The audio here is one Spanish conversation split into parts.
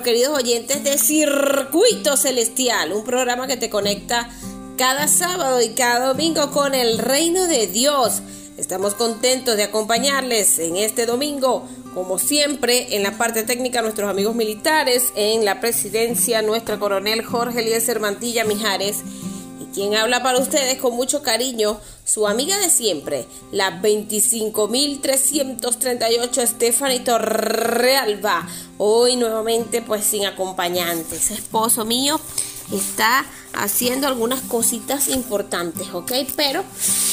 queridos oyentes de Circuito Celestial, un programa que te conecta cada sábado y cada domingo con el reino de Dios. Estamos contentos de acompañarles en este domingo, como siempre, en la parte técnica nuestros amigos militares, en la presidencia nuestro coronel Jorge Eliezer Mantilla Mijares quien habla para ustedes con mucho cariño, su amiga de siempre, la 25.338 Stephanie Torrealba, hoy nuevamente pues sin acompañantes. Esposo mío está haciendo algunas cositas importantes, ¿ok? Pero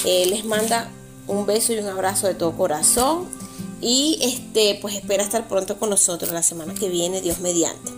eh, les manda un beso y un abrazo de todo corazón y este pues espera estar pronto con nosotros la semana que viene, Dios mediante.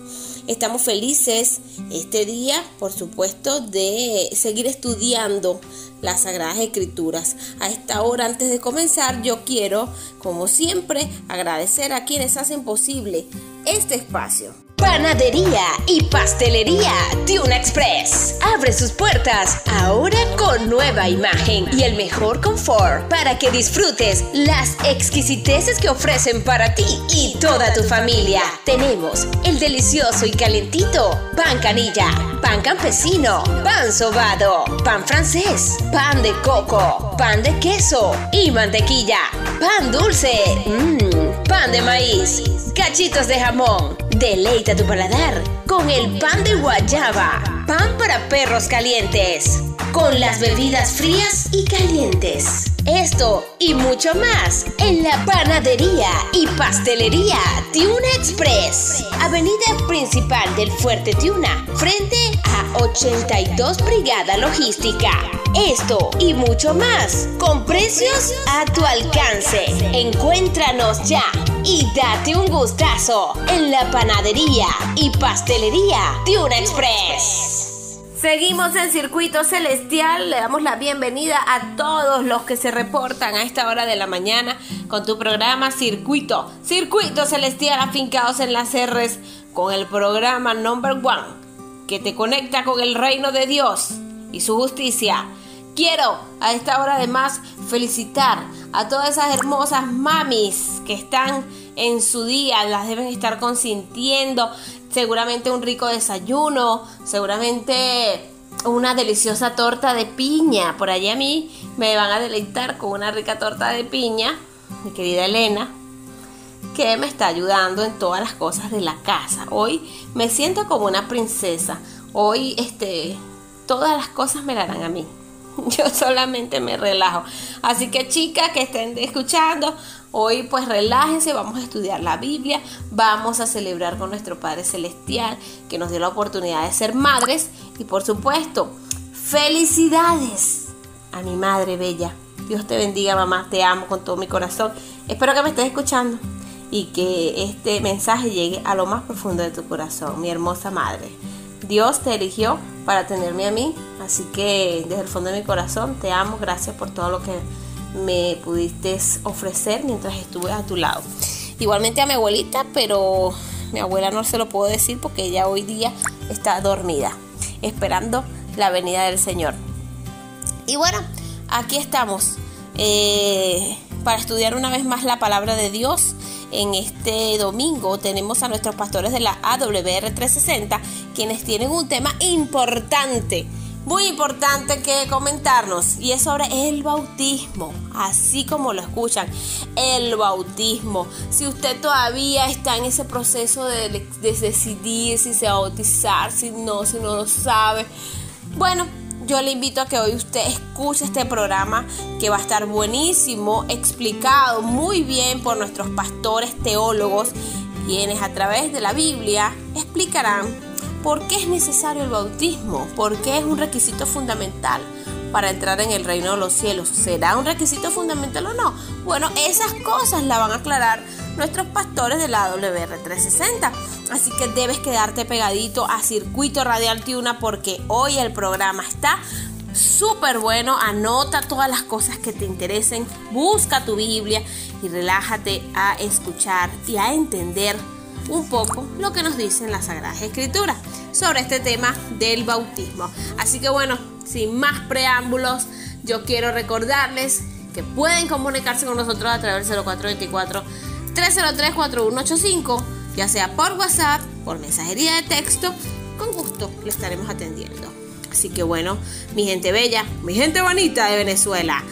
Estamos felices este día, por supuesto, de seguir estudiando las Sagradas Escrituras. A esta hora, antes de comenzar, yo quiero, como siempre, agradecer a quienes hacen posible este espacio. Panadería y pastelería Tuna Express. Abre sus puertas ahora con nueva imagen y el mejor confort para que disfrutes las exquisiteces que ofrecen para ti y toda tu familia. Tenemos el delicioso y calentito pan canilla, pan campesino, pan sobado, pan francés, pan de coco, pan de queso y mantequilla, pan dulce, mmm, pan de maíz, cachitos de jamón. Deleita tu paladar con el pan de guayaba, pan para perros calientes, con las bebidas frías y calientes. Esto y mucho más en la panadería y pastelería Tiuna Express, avenida principal del Fuerte Tiuna, frente a 82 Brigada Logística. Esto y mucho más con precios a tu alcance. Encuéntranos ya y date un gustazo en la panadería y pastelería Tiuna Express. Seguimos en Circuito Celestial, le damos la bienvenida a todos los que se reportan a esta hora de la mañana con tu programa Circuito, Circuito Celestial afincados en las R's con el programa Number One que te conecta con el reino de Dios y su justicia. Quiero a esta hora además felicitar a todas esas hermosas mamis que están en su día, las deben estar consintiendo, seguramente un rico desayuno, seguramente una deliciosa torta de piña. Por allí a mí me van a deleitar con una rica torta de piña, mi querida Elena, que me está ayudando en todas las cosas de la casa. Hoy me siento como una princesa. Hoy este todas las cosas me la dan a mí. Yo solamente me relajo. Así que chicas que estén escuchando, Hoy pues relájense, vamos a estudiar la Biblia, vamos a celebrar con nuestro Padre Celestial que nos dio la oportunidad de ser madres y por supuesto, felicidades a mi madre bella. Dios te bendiga mamá, te amo con todo mi corazón. Espero que me estés escuchando y que este mensaje llegue a lo más profundo de tu corazón, mi hermosa madre. Dios te eligió para tenerme a mí, así que desde el fondo de mi corazón te amo, gracias por todo lo que me pudiste ofrecer mientras estuve a tu lado. Igualmente a mi abuelita, pero mi abuela no se lo puedo decir porque ella hoy día está dormida, esperando la venida del Señor. Y bueno, aquí estamos eh, para estudiar una vez más la palabra de Dios. En este domingo tenemos a nuestros pastores de la AWR 360, quienes tienen un tema importante muy importante que comentarnos y es sobre el bautismo, así como lo escuchan, el bautismo. Si usted todavía está en ese proceso de, decidir si se va a bautizar, si no, si no lo sabe, bueno, yo le invito a que hoy usted escuche este programa que va a estar buenísimo, explicado muy bien por nuestros pastores teólogos, quienes a través de la Biblia explicarán ¿Por qué es necesario el bautismo? ¿Por qué es un requisito fundamental para entrar en el reino de los cielos? ¿Será un requisito fundamental o no? Bueno, esas cosas las van a aclarar nuestros pastores de la WR360. Así que debes quedarte pegadito a Circuito Radial Tiuna porque hoy el programa está súper bueno. Anota todas las cosas que te interesen, busca tu Biblia y relájate a escuchar y a entender un poco lo que nos dicen las Sagradas Escrituras sobre este tema del bautismo. Así que bueno, sin más preámbulos, yo quiero recordarles que pueden comunicarse con nosotros a través del 0424 303 4185 ya sea por WhatsApp, por mensajería de texto, con gusto le estaremos atendiendo. Así que bueno, mi gente bella, mi gente bonita de Venezuela,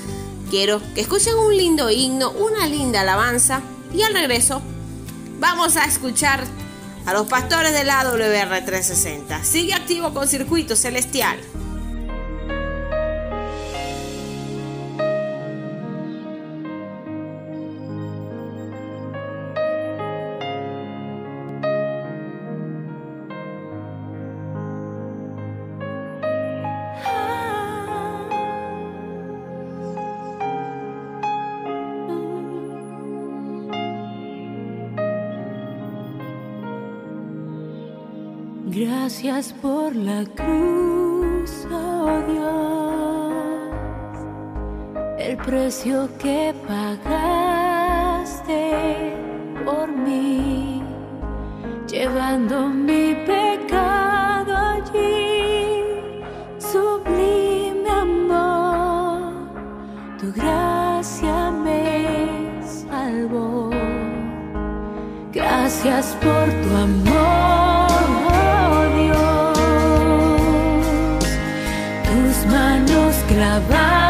quiero que escuchen un lindo himno, una linda alabanza y al regreso vamos a escuchar a los pastores de la WR360. Sigue activo con Circuito Celestial. Gracias por la cruz, oh Dios, el precio que pagaste por mí, llevando mi pecado allí, sublime amor, tu gracia me salvó. Gracias por tu amor. bye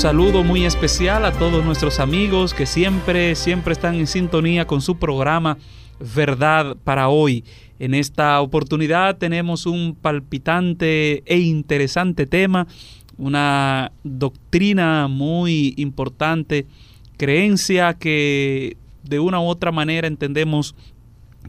saludo muy especial a todos nuestros amigos que siempre, siempre están en sintonía con su programa Verdad para hoy. En esta oportunidad tenemos un palpitante e interesante tema, una doctrina muy importante, creencia que de una u otra manera entendemos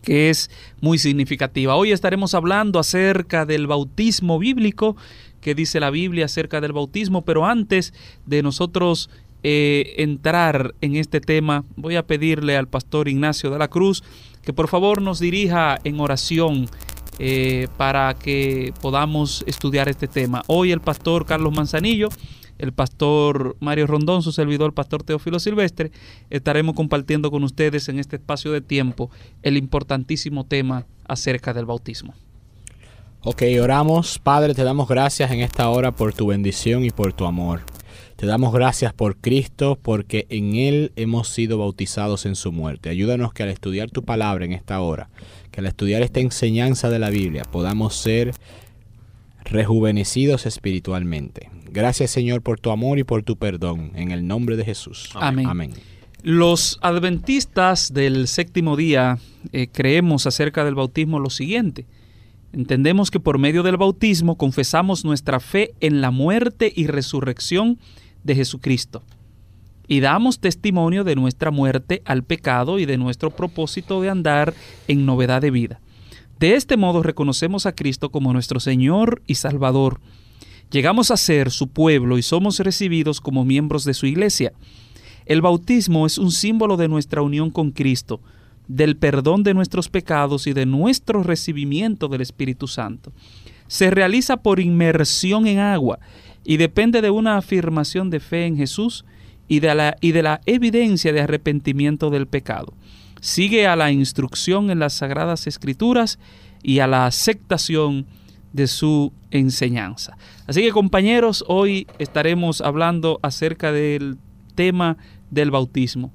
que es muy significativa. Hoy estaremos hablando acerca del bautismo bíblico, que dice la Biblia acerca del bautismo, pero antes de nosotros eh, entrar en este tema, voy a pedirle al pastor Ignacio de la Cruz que por favor nos dirija en oración eh, para que podamos estudiar este tema. Hoy el pastor Carlos Manzanillo el pastor Mario Rondón, su servidor, el pastor Teófilo Silvestre, estaremos compartiendo con ustedes en este espacio de tiempo el importantísimo tema acerca del bautismo. Ok, oramos. Padre, te damos gracias en esta hora por tu bendición y por tu amor. Te damos gracias por Cristo porque en Él hemos sido bautizados en su muerte. Ayúdanos que al estudiar tu palabra en esta hora, que al estudiar esta enseñanza de la Biblia podamos ser rejuvenecidos espiritualmente. Gracias Señor por tu amor y por tu perdón. En el nombre de Jesús. Amén. Los adventistas del séptimo día eh, creemos acerca del bautismo lo siguiente. Entendemos que por medio del bautismo confesamos nuestra fe en la muerte y resurrección de Jesucristo y damos testimonio de nuestra muerte al pecado y de nuestro propósito de andar en novedad de vida. De este modo reconocemos a Cristo como nuestro Señor y Salvador Llegamos a ser su pueblo y somos recibidos como miembros de su iglesia. El bautismo es un símbolo de nuestra unión con Cristo, del perdón de nuestros pecados y de nuestro recibimiento del Espíritu Santo. Se realiza por inmersión en agua y depende de una afirmación de fe en Jesús y de la, y de la evidencia de arrepentimiento del pecado. Sigue a la instrucción en las Sagradas Escrituras y a la aceptación de su enseñanza. Así que compañeros, hoy estaremos hablando acerca del tema del bautismo.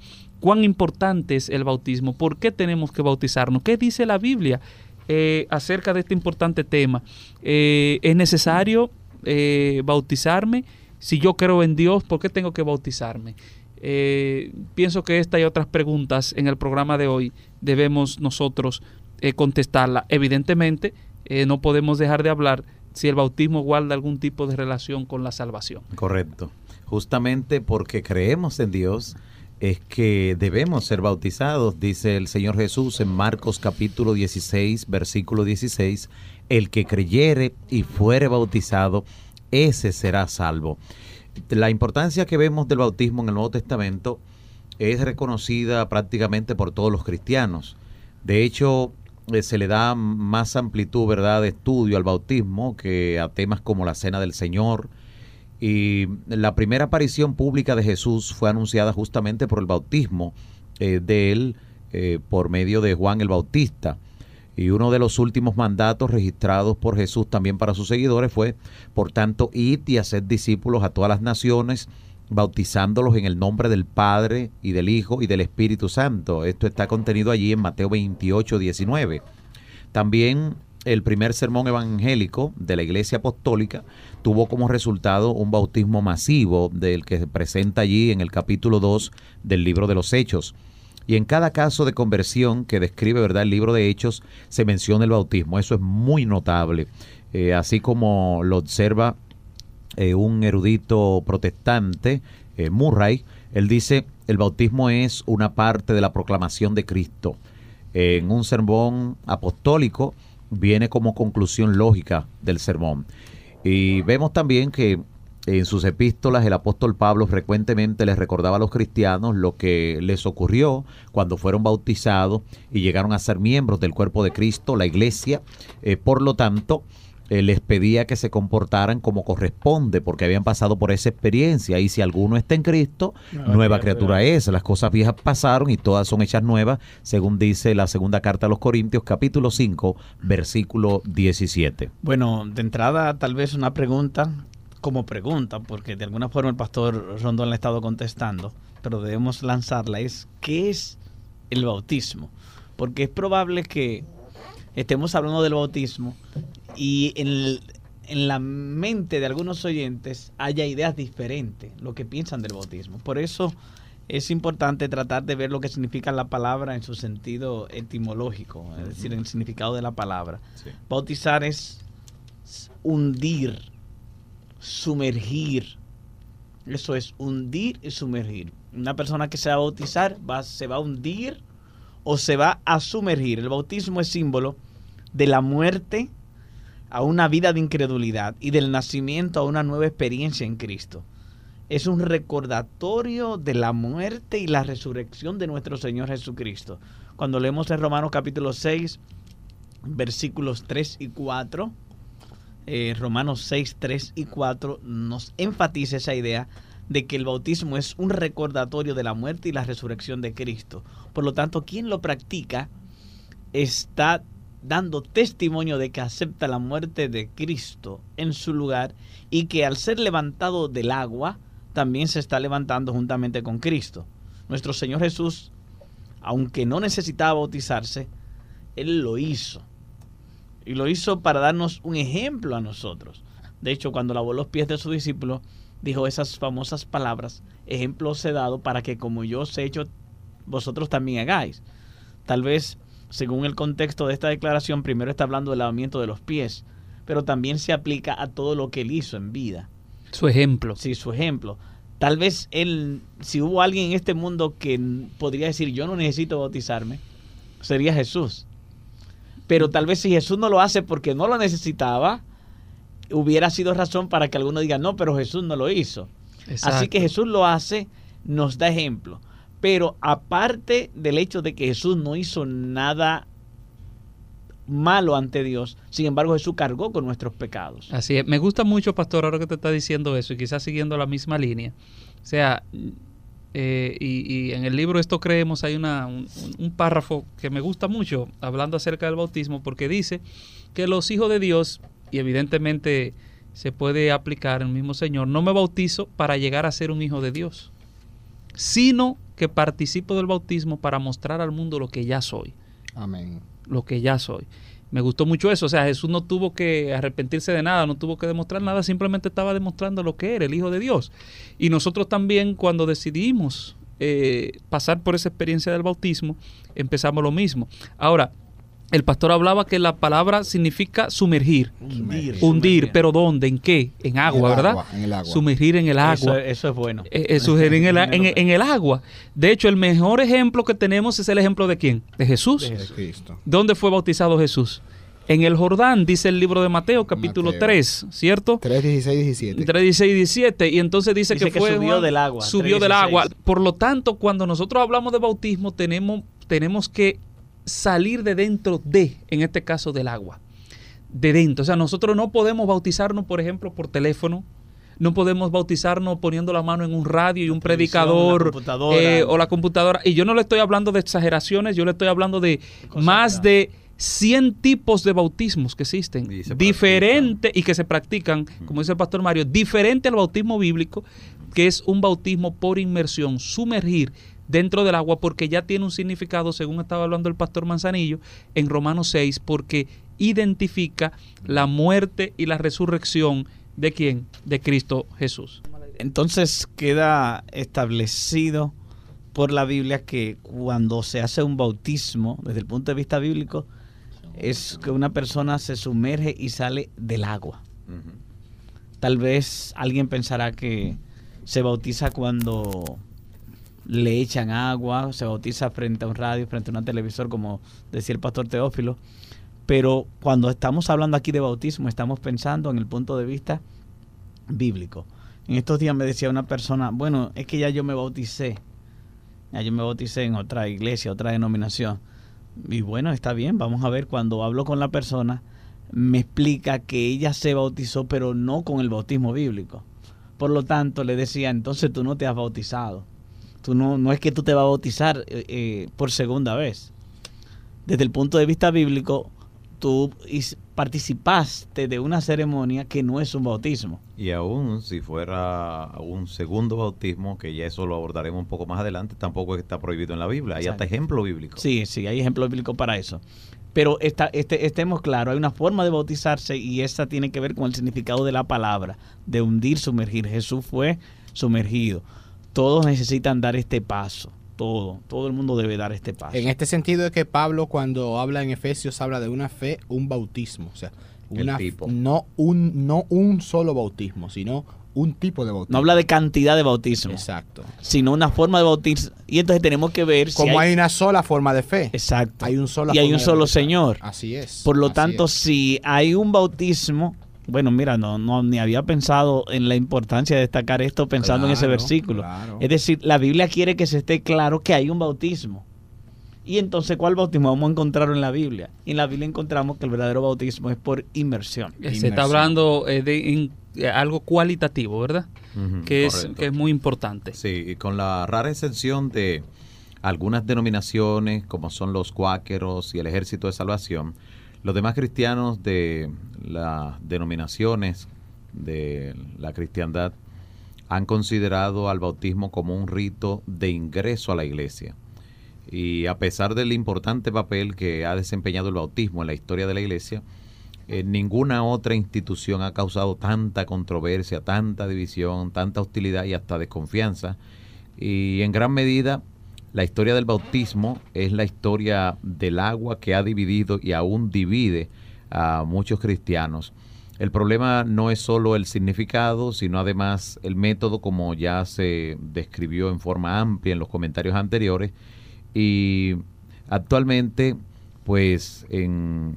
¿Cuán importante es el bautismo? ¿Por qué tenemos que bautizarnos? ¿Qué dice la Biblia eh, acerca de este importante tema? Eh, ¿Es necesario eh, bautizarme? Si yo creo en Dios, ¿por qué tengo que bautizarme? pienso que esta y otras preguntas en el programa de hoy debemos nosotros contestarla. Evidentemente, no podemos dejar de hablar si el bautismo guarda algún tipo de relación con la salvación. Correcto. Justamente porque creemos en Dios es que debemos ser bautizados, dice el Señor Jesús en Marcos capítulo 16, versículo 16, el que creyere y fuere bautizado, ese será salvo. La importancia que vemos del bautismo en el Nuevo Testamento es reconocida prácticamente por todos los cristianos. De hecho, eh, se le da más amplitud, ¿verdad?, de estudio al bautismo que a temas como la Cena del Señor. Y la primera aparición pública de Jesús fue anunciada justamente por el bautismo eh, de él eh, por medio de Juan el Bautista. Y uno de los últimos mandatos registrados por Jesús también para sus seguidores fue, por tanto, id y hacer discípulos a todas las naciones, bautizándolos en el nombre del Padre y del Hijo y del Espíritu Santo. Esto está contenido allí en Mateo 28, 19. También el primer sermón evangélico de la Iglesia Apostólica tuvo como resultado un bautismo masivo del que se presenta allí en el capítulo 2 del libro de los Hechos. Y en cada caso de conversión que describe ¿verdad? el libro de Hechos se menciona el bautismo. Eso es muy notable. Eh, así como lo observa eh, un erudito protestante, eh, Murray, él dice, el bautismo es una parte de la proclamación de Cristo. En un sermón apostólico viene como conclusión lógica del sermón. Y vemos también que en sus epístolas el apóstol Pablo frecuentemente les recordaba a los cristianos lo que les ocurrió cuando fueron bautizados y llegaron a ser miembros del cuerpo de Cristo, la iglesia. Eh, por lo tanto, eh, les pedía que se comportaran como corresponde, porque habían pasado por esa experiencia. Y si alguno está en Cristo, nueva criatura es. Las cosas viejas pasaron y todas son hechas nuevas, según dice la segunda carta a los Corintios, capítulo 5, versículo 17. Bueno, de entrada, tal vez una pregunta como pregunta, porque de alguna forma el pastor Rondón le ha estado contestando, pero debemos lanzarla, es ¿qué es el bautismo? Porque es probable que estemos hablando del bautismo y en en la mente de algunos oyentes haya ideas diferentes, lo que piensan del bautismo. Por eso es importante tratar de ver lo que significa la palabra en su sentido etimológico, es decir, en el significado de la palabra. Sí. Bautizar es hundir, sumergir. Eso es hundir y sumergir. Una persona que se va a bautizar va, se va a hundir o se va a sumergir. El bautismo es símbolo de la muerte a una vida de incredulidad y del nacimiento a una nueva experiencia en Cristo. Es un recordatorio de la muerte y la resurrección de nuestro Señor Jesucristo. Cuando leemos en Romanos capítulo 6, versículos 3 y 4, eh, Romanos 6, 3 y 4 nos enfatiza esa idea de que el bautismo es un recordatorio de la muerte y la resurrección de Cristo. Por lo tanto, quien lo practica está dando testimonio de que acepta la muerte de Cristo en su lugar y que al ser levantado del agua, también se está levantando juntamente con Cristo. Nuestro Señor Jesús, aunque no necesitaba bautizarse, Él lo hizo. Y lo hizo para darnos un ejemplo a nosotros. De hecho, cuando lavó los pies de su discípulo, dijo esas famosas palabras, ejemplo os he dado para que como yo os he hecho, vosotros también hagáis. Tal vez, según el contexto de esta declaración, primero está hablando del lavamiento de los pies, pero también se aplica a todo lo que él hizo en vida. Su ejemplo. Sí, su ejemplo. Tal vez él, si hubo alguien en este mundo que podría decir yo no necesito bautizarme, sería Jesús. Pero tal vez si Jesús no lo hace porque no lo necesitaba, hubiera sido razón para que alguno diga, no, pero Jesús no lo hizo. Así Exacto. que Jesús lo hace, nos da ejemplo. Pero aparte del hecho de que Jesús no hizo nada malo ante Dios, sin embargo Jesús cargó con nuestros pecados. Así es. Me gusta mucho, pastor, ahora que te está diciendo eso y quizás siguiendo la misma línea. O sea, eh, y, en el libro Esto Creemos hay un, un párrafo que me gusta mucho hablando acerca del bautismo porque dice que los hijos de Dios, y evidentemente se puede aplicar el mismo Señor, no me bautizo para llegar a ser un hijo de Dios, sino que participo del bautismo para mostrar al mundo lo que ya soy Amén. lo que ya soy. Me gustó mucho eso, o sea, Jesús no tuvo que arrepentirse de nada, no tuvo que demostrar nada, simplemente estaba demostrando lo que era, el Hijo de Dios. Y nosotros también cuando decidimos eh, pasar por esa experiencia del bautismo, empezamos lo mismo. Ahora, el pastor hablaba que la palabra significa sumergir, Hundir. hundir, pero ¿dónde? ¿En qué? En agua, el ¿verdad? agua, en el agua. Sumergir en el agua. Eso, eso es bueno. Eh, eh, sugerir en el, en- en el agua. De hecho, el mejor ejemplo que tenemos es el ejemplo de quién? De Jesús. De Cristo. ¿Dónde fue bautizado Jesús? En el Jordán, dice el libro de Mateo, capítulo Mateo. 3, ¿cierto? 3, 16, 17. Entre 16 y 17. Y entonces dice, Dice que, que fue subió Juan- del agua, Subió 3:16. del agua. Por lo tanto, cuando nosotros hablamos de bautismo, tenemos, tenemos que salir de dentro de, en este caso, del agua. De dentro. O sea, nosotros no podemos bautizarnos, por ejemplo, por teléfono. No podemos bautizarnos poniendo la mano en un radio y un predicador la computadora. eh, o la computadora. Y yo no le estoy hablando de exageraciones, yo le estoy hablando de más de 100 tipos de bautismos que existen, Y se diferente y que se practican, como dice el pastor Mario, diferente al bautismo bíblico, que es un bautismo por inmersión, sumergir dentro del agua, porque ya tiene un significado, según estaba hablando el pastor Manzanillo, en Romanos 6, porque identifica la muerte y la resurrección de quién? De Cristo Jesús. Entonces queda establecido por la Biblia que cuando se hace un bautismo, desde el punto de vista bíblico, es que una persona se sumerge y sale del agua. Tal vez alguien pensará que se bautiza cuando le echan agua, se bautiza frente a un radio, frente a un televisor, como decía el pastor Teófilo. Pero cuando estamos hablando aquí de bautismo, estamos pensando en el punto de vista bíblico. En estos días me decía una persona, bueno, es que ya yo me bauticé. Ya yo me bauticé en otra iglesia, otra denominación. Y bueno, está bien, vamos a ver, cuando hablo con la persona, me explica que ella se bautizó, pero no con el bautismo bíblico. Por lo tanto, le decía, entonces tú no te has bautizado. Tú no, no es que tú te vas a bautizar eh, eh, por segunda vez. Desde el punto de vista bíblico, tú participaste de una ceremonia que no es un bautismo. Y aún si fuera un segundo bautismo, que ya eso lo abordaremos un poco más adelante, tampoco está prohibido en la Biblia. Hay hasta ejemplo bíblico. Sí, sí, hay ejemplos bíblicos para eso. Pero esta, este, estemos claros, hay una forma de bautizarse y esa tiene que ver con el significado de la palabra, de hundir, sumergir. Jesús fue sumergido. Todos necesitan dar este paso. Todo, todo el mundo debe dar este paso. En este sentido es que Pablo cuando habla en Efesios habla de una fe, un bautismo, o sea, El una, tipo. no un no un solo bautismo, sino un tipo de bautismo. No habla de cantidad de bautismo, Exacto. sino una forma de bautismo. Y entonces tenemos que ver si Como hay, una sola forma de fe. Exacto. Hay un solo y hay un solo Señor. Así es. Por lo así tanto, es. si hay un bautismo, bueno, mira, no, no ni había pensado en la importancia de destacar esto pensando en ese versículo. claro. Es decir, la Biblia quiere que se esté claro que hay un bautismo. Y entonces, ¿cuál bautismo vamos a encontrarlo en la Biblia? Y en la Biblia encontramos que el verdadero bautismo es por inmersión. Eh, Se Inmersión. está hablando eh, de in- eh, algo cualitativo, ¿verdad? Que, es, que es muy importante. Sí, y con la rara excepción de algunas denominaciones, como son los cuáqueros y el Ejército de Salvación, los demás cristianos de las denominaciones de la cristiandad han considerado al bautismo como un rito de ingreso a la iglesia. Y a pesar del importante papel que ha desempeñado el bautismo en la historia de la iglesia, eh, ninguna otra institución ha causado tanta controversia, tanta división, tanta hostilidad y hasta desconfianza. Y en gran medida, la historia del bautismo es la historia del agua que ha dividido y aún divide a muchos cristianos. El problema no es solo el significado, sino además el método, como ya se describió en forma amplia en los comentarios anteriores. Y actualmente, pues en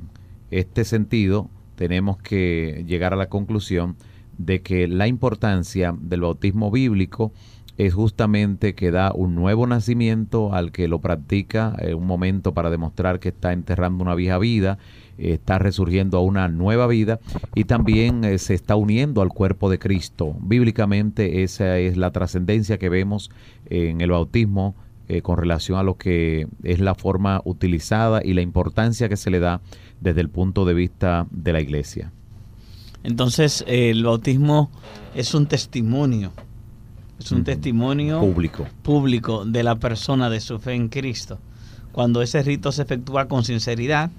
este sentido, tenemos que llegar a la conclusión de que la importancia del bautismo bíblico es justamente que da un nuevo nacimiento al que lo practica, eh, un momento para demostrar que está enterrando una vieja vida, está resurgiendo a una nueva vida y también eh, se está uniendo al cuerpo de Cristo. Bíblicamente esa es la trascendencia que vemos en el bautismo eh, con relación a lo que es la forma utilizada y la importancia que se le da desde el punto de vista de la iglesia. Entonces, el bautismo es un testimonio. Es un testimonio Público. público de la persona de su fe en Cristo. Cuando ese rito se efectúa con sinceridad,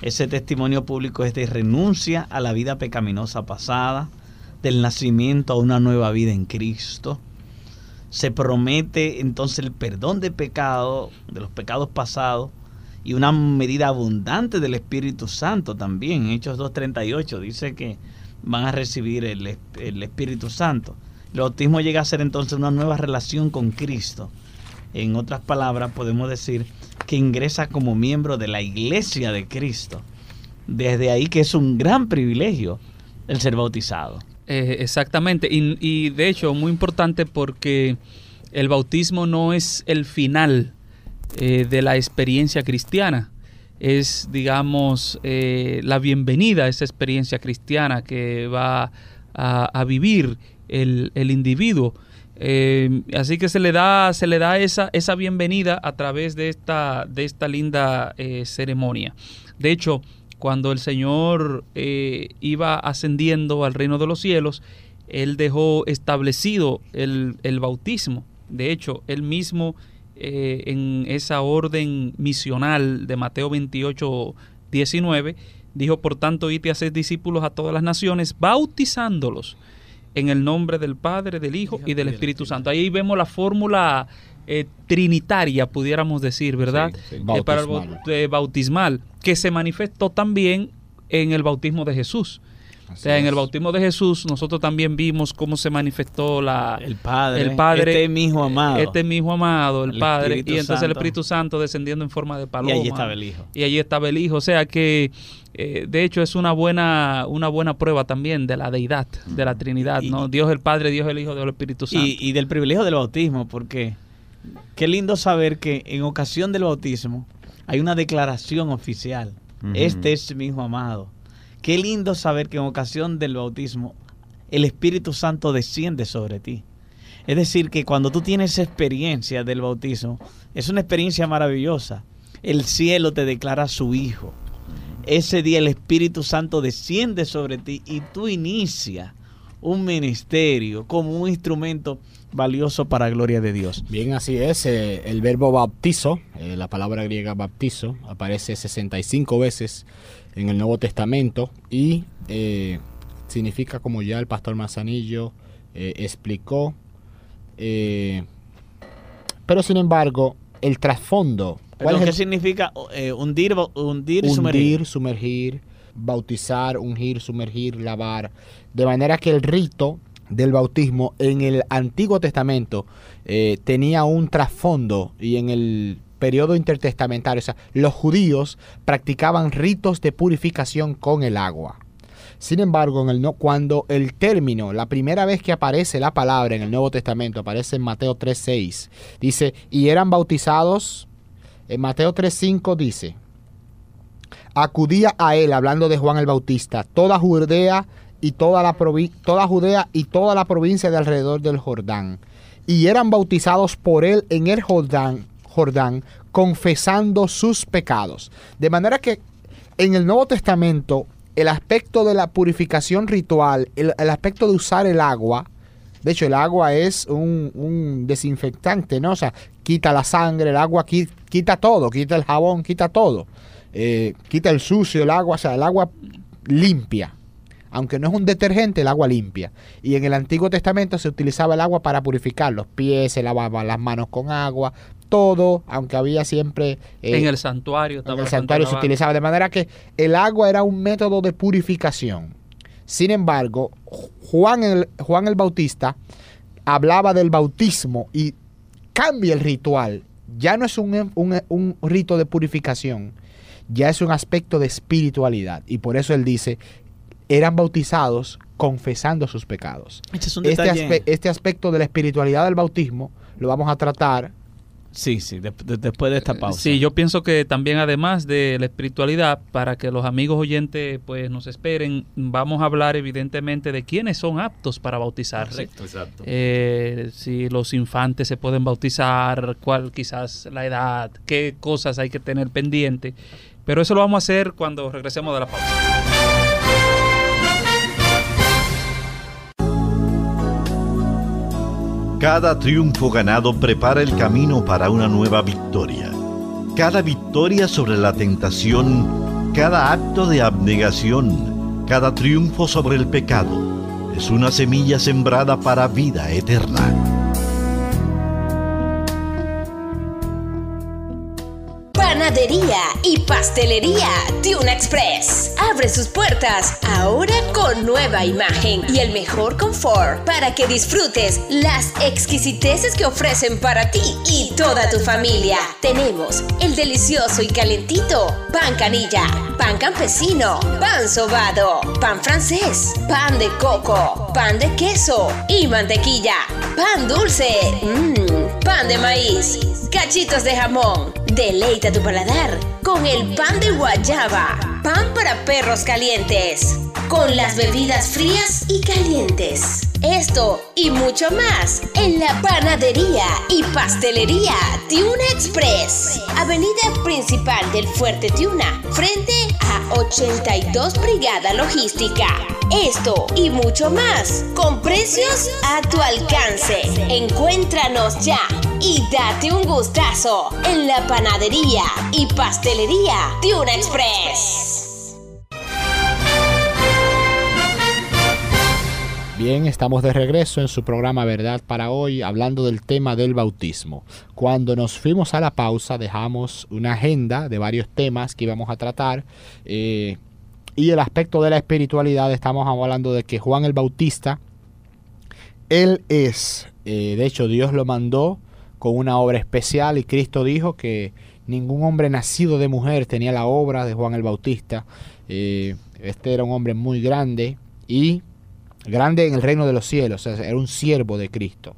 ese testimonio público es de renuncia a la vida pecaminosa pasada, del nacimiento a una nueva vida en Cristo. Se promete entonces el perdón de pecado, de los pecados pasados, y una medida abundante del Espíritu Santo también. Hechos 2.38 dice que van a recibir el, el Espíritu Santo. El bautismo llega a ser entonces una nueva relación con Cristo. En otras palabras, podemos decir que ingresa como miembro de la iglesia de Cristo. Desde ahí que es un gran privilegio el ser bautizado. Eh, exactamente, y, de hecho muy importante porque el bautismo no es el final eh, de la experiencia cristiana, es digamos eh, la bienvenida a esa experiencia cristiana que va a vivir el, el individuo. Eh, así que se le da, se le da esa, esa bienvenida a través de esta, de esta linda eh, ceremonia. De hecho, cuando el Señor eh, iba ascendiendo al reino de los cielos, Él dejó establecido el, el bautismo. De hecho, Él mismo en esa orden misional de Mateo 28, 19, dijo, por tanto, id y haced discípulos a todas las naciones, bautizándolos en el nombre del Padre, del Hijo y del Espíritu Santo. Ahí vemos la fórmula eh, trinitaria, pudiéramos decir, ¿verdad? Sí, sí. Eh, para el eh, bautismal, que se manifestó también en el bautismo de Jesús. O sea, en el bautismo de Jesús nosotros también vimos cómo se manifestó la, El Padre, el Padre, este es mi hijo amado. Este es mi hijo amado, el, El Padre, Espíritu y entonces el. Espíritu Santo descendiendo en forma de paloma. y allí estaba el Hijo. Y allí estaba el Hijo. O sea que, eh, de hecho, es una buena, una buena prueba también de la deidad, de la Trinidad, Y- ¿no? Dios el Padre, Dios el Hijo, Dios el Espíritu Santo. Y, y del privilegio del bautismo, porque qué lindo saber que en ocasión del bautismo hay una declaración oficial. Este es mi hijo amado. Qué lindo saber que en ocasión del bautismo el Espíritu Santo desciende sobre ti. Es decir, que cuando tú tienes experiencia del bautismo, es una experiencia maravillosa. El cielo te declara su hijo. Ese día el Espíritu Santo desciende sobre ti y tú inicias un ministerio como un instrumento valioso para gloria de Dios. Bien, así es. eh, el verbo bautizo, eh, la palabra griega bautizo, aparece 65 veces en el Nuevo Testamento y eh, significa, como ya el pastor Manzanillo eh, explicó, pero sin embargo, el trasfondo. ¿Cuál ¿Qué significa eh, hundir, hundir y sumergir? hundir, sumergir, bautizar, ungir, sumergir, lavar. De manera que el rito del bautismo en el Antiguo Testamento eh, tenía un trasfondo y en el periodo intertestamentario, o sea, los judíos practicaban ritos de purificación con el agua. Sin embargo, en el no, cuando el término, la primera vez que aparece la palabra en el Nuevo Testamento, aparece en Mateo 3.6, dice, y eran bautizados, en Mateo 3.5 dice, acudía a él, hablando de Juan el Bautista, toda Judea y toda la toda Judea y toda la provincia de alrededor del Jordán. Y eran bautizados por él en el Jordán, Jordán, confesando sus pecados. De manera que en el Nuevo Testamento, el aspecto de la purificación ritual, el, aspecto de usar el agua, de hecho, el agua es un, un desinfectante, ¿no? O sea, quita la sangre, el agua qui- quita todo, quita el jabón, quita todo. Eh, quita el sucio, el agua, o sea, el agua limpia. Aunque no es un detergente, el agua limpia. Y en el Antiguo Testamento se utilizaba el agua para purificar los pies, se lavaban las manos con agua, todo, aunque había siempre... eh, en el santuario. en el santuario se utilizaba de manera que el agua era un método de purificación. Sin embargo, Juan el, Juan el Bautista hablaba del bautismo y cambia el ritual. Ya no es un, un- un rito de purificación, ya es un aspecto de espiritualidad. Y por eso él dice, eran bautizados confesando sus pecados. Este es Este, aspe- este aspecto de la espiritualidad del bautismo lo vamos a tratar Sí, sí, de- de- después de esta pausa. Sí, yo pienso que también además de la espiritualidad, para que los amigos oyentes pues nos esperen, vamos a hablar evidentemente de quiénes son aptos para bautizarse. Exacto. Eh, si los infantes se pueden bautizar, cuál quizás la edad, qué cosas hay que tener pendiente. Pero eso lo vamos a hacer cuando regresemos de la pausa. Cada triunfo ganado prepara el camino para una nueva victoria. Cada victoria sobre la tentación, cada acto de abnegación, cada triunfo sobre el pecado, es una semilla sembrada para vida eterna. Y pastelería Tuna Express abre sus puertas ahora con nueva imagen y el mejor confort para que disfrutes las exquisiteces que ofrecen para ti y toda tu familia. Tenemos el delicioso y calentito pan canilla, pan campesino, pan sobado, pan francés, pan de coco, pan de queso y mantequilla, pan dulce, mmm, pan de maíz, cachitos de jamón. Deleita tu paladar con el pan de guayaba, pan para perros calientes, con las bebidas frías y calientes. Esto y mucho más en la panadería y pastelería Tiuna Express, avenida principal del Fuerte Tiuna, frente a 82 Brigada Logística. Esto y mucho más con precios a tu alcance. Encuéntranos ya y date un gustazo en la panadería y pastelería Tiuna Express. Bien, estamos de regreso en su programa Verdad para hoy, hablando del tema del bautismo. Cuando nos fuimos a la pausa, dejamos una agenda de varios temas que íbamos a tratar. eh, y el aspecto de la espiritualidad, estamos hablando de que Juan el Bautista, él es, eh, de hecho Dios lo mandó con una obra especial y Cristo dijo que ningún hombre nacido de mujer tenía la obra de Juan el Bautista. Eh, este era un hombre muy grande y grande en el reino de los cielos, o sea, era un siervo de Cristo,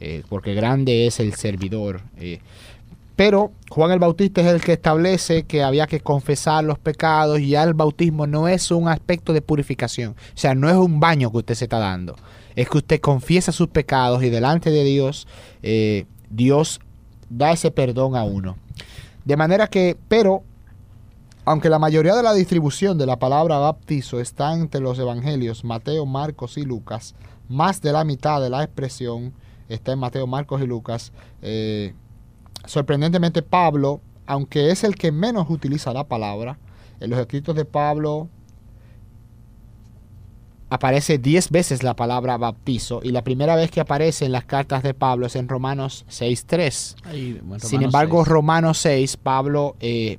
eh, porque grande es el servidor. eh. Pero Juan el Bautista es el que establece que había que confesar los pecados y ya el bautismo no es un aspecto de purificación, o sea, no es un baño que usted se está dando, es que usted confiesa sus pecados y delante de Dios, Dios da ese perdón a uno. De manera que, pero aunque la mayoría de la distribución de la palabra baptizo está entre los evangelios Mateo, Marcos y Lucas, más de la mitad de la expresión está en Mateo, Marcos y Lucas. Eh, sorprendentemente Pablo, aunque es el que menos utiliza la palabra, en los escritos de Pablo aparece 10 veces la palabra bautizo y la primera vez que aparece en las cartas de Pablo es en Romanos 6.3. Ahí, bueno, Sin Romanos embargo, 6. Romanos 6, Pablo eh,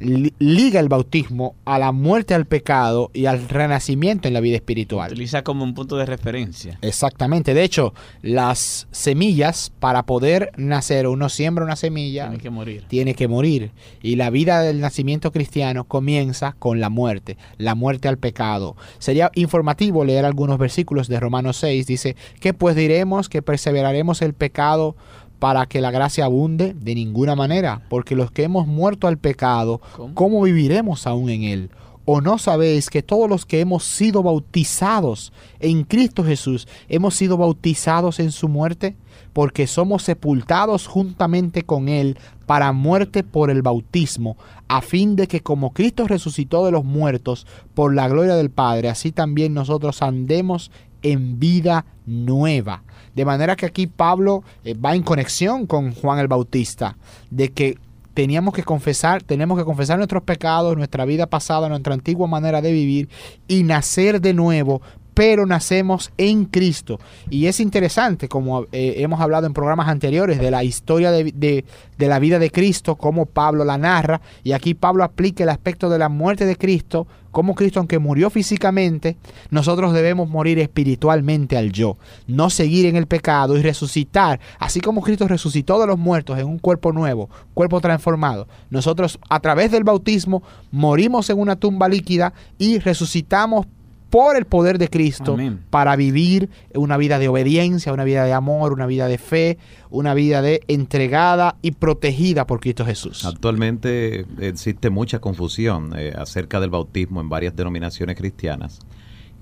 liga el bautismo a la muerte al pecado y al renacimiento en la vida espiritual. utiliza como un punto de referencia. Exactamente. De hecho, las semillas, para poder nacer, uno siembra una semilla, Tiene que morir. tiene que morir. Y la vida del nacimiento cristiano comienza con la muerte, la muerte al pecado. Sería informativo leer algunos versículos de Romanos 6. Dice, ¿qué pues diremos que perseveraremos el pecado para que la gracia abunde? De ninguna manera, porque los que hemos muerto al pecado, ¿Cómo? ¿cómo viviremos aún en él? ¿O no sabéis que todos los que hemos sido bautizados en Cristo Jesús hemos sido bautizados en su muerte? Porque somos sepultados juntamente con Él para muerte por el bautismo, a fin de que como Cristo resucitó de los muertos por la gloria del Padre, así también nosotros andemos en vida nueva. De manera que aquí Pablo eh, va en conexión con Juan el Bautista, de que teníamos que confesar, tenemos que confesar nuestros pecados, nuestra vida pasada, nuestra antigua manera de vivir y nacer de nuevo, pero nacemos en Cristo. Y es interesante, como eh, hemos hablado en programas anteriores, de la historia de, de- la vida de Cristo, cómo Pablo la narra, y aquí Pablo aplica el aspecto de la muerte de Cristo, como Cristo, aunque murió físicamente, nosotros debemos morir espiritualmente al yo, no seguir en el pecado y resucitar, así como Cristo resucitó de los muertos en un cuerpo nuevo, cuerpo transformado. Nosotros a través del bautismo morimos en una tumba líquida y resucitamos por el poder de Cristo Amén. para vivir una vida de obediencia, una vida de amor, una vida de fe, una vida de entregada y protegida por Cristo Jesús. Actualmente existe mucha confusión eh, acerca del bautismo en varias denominaciones cristianas.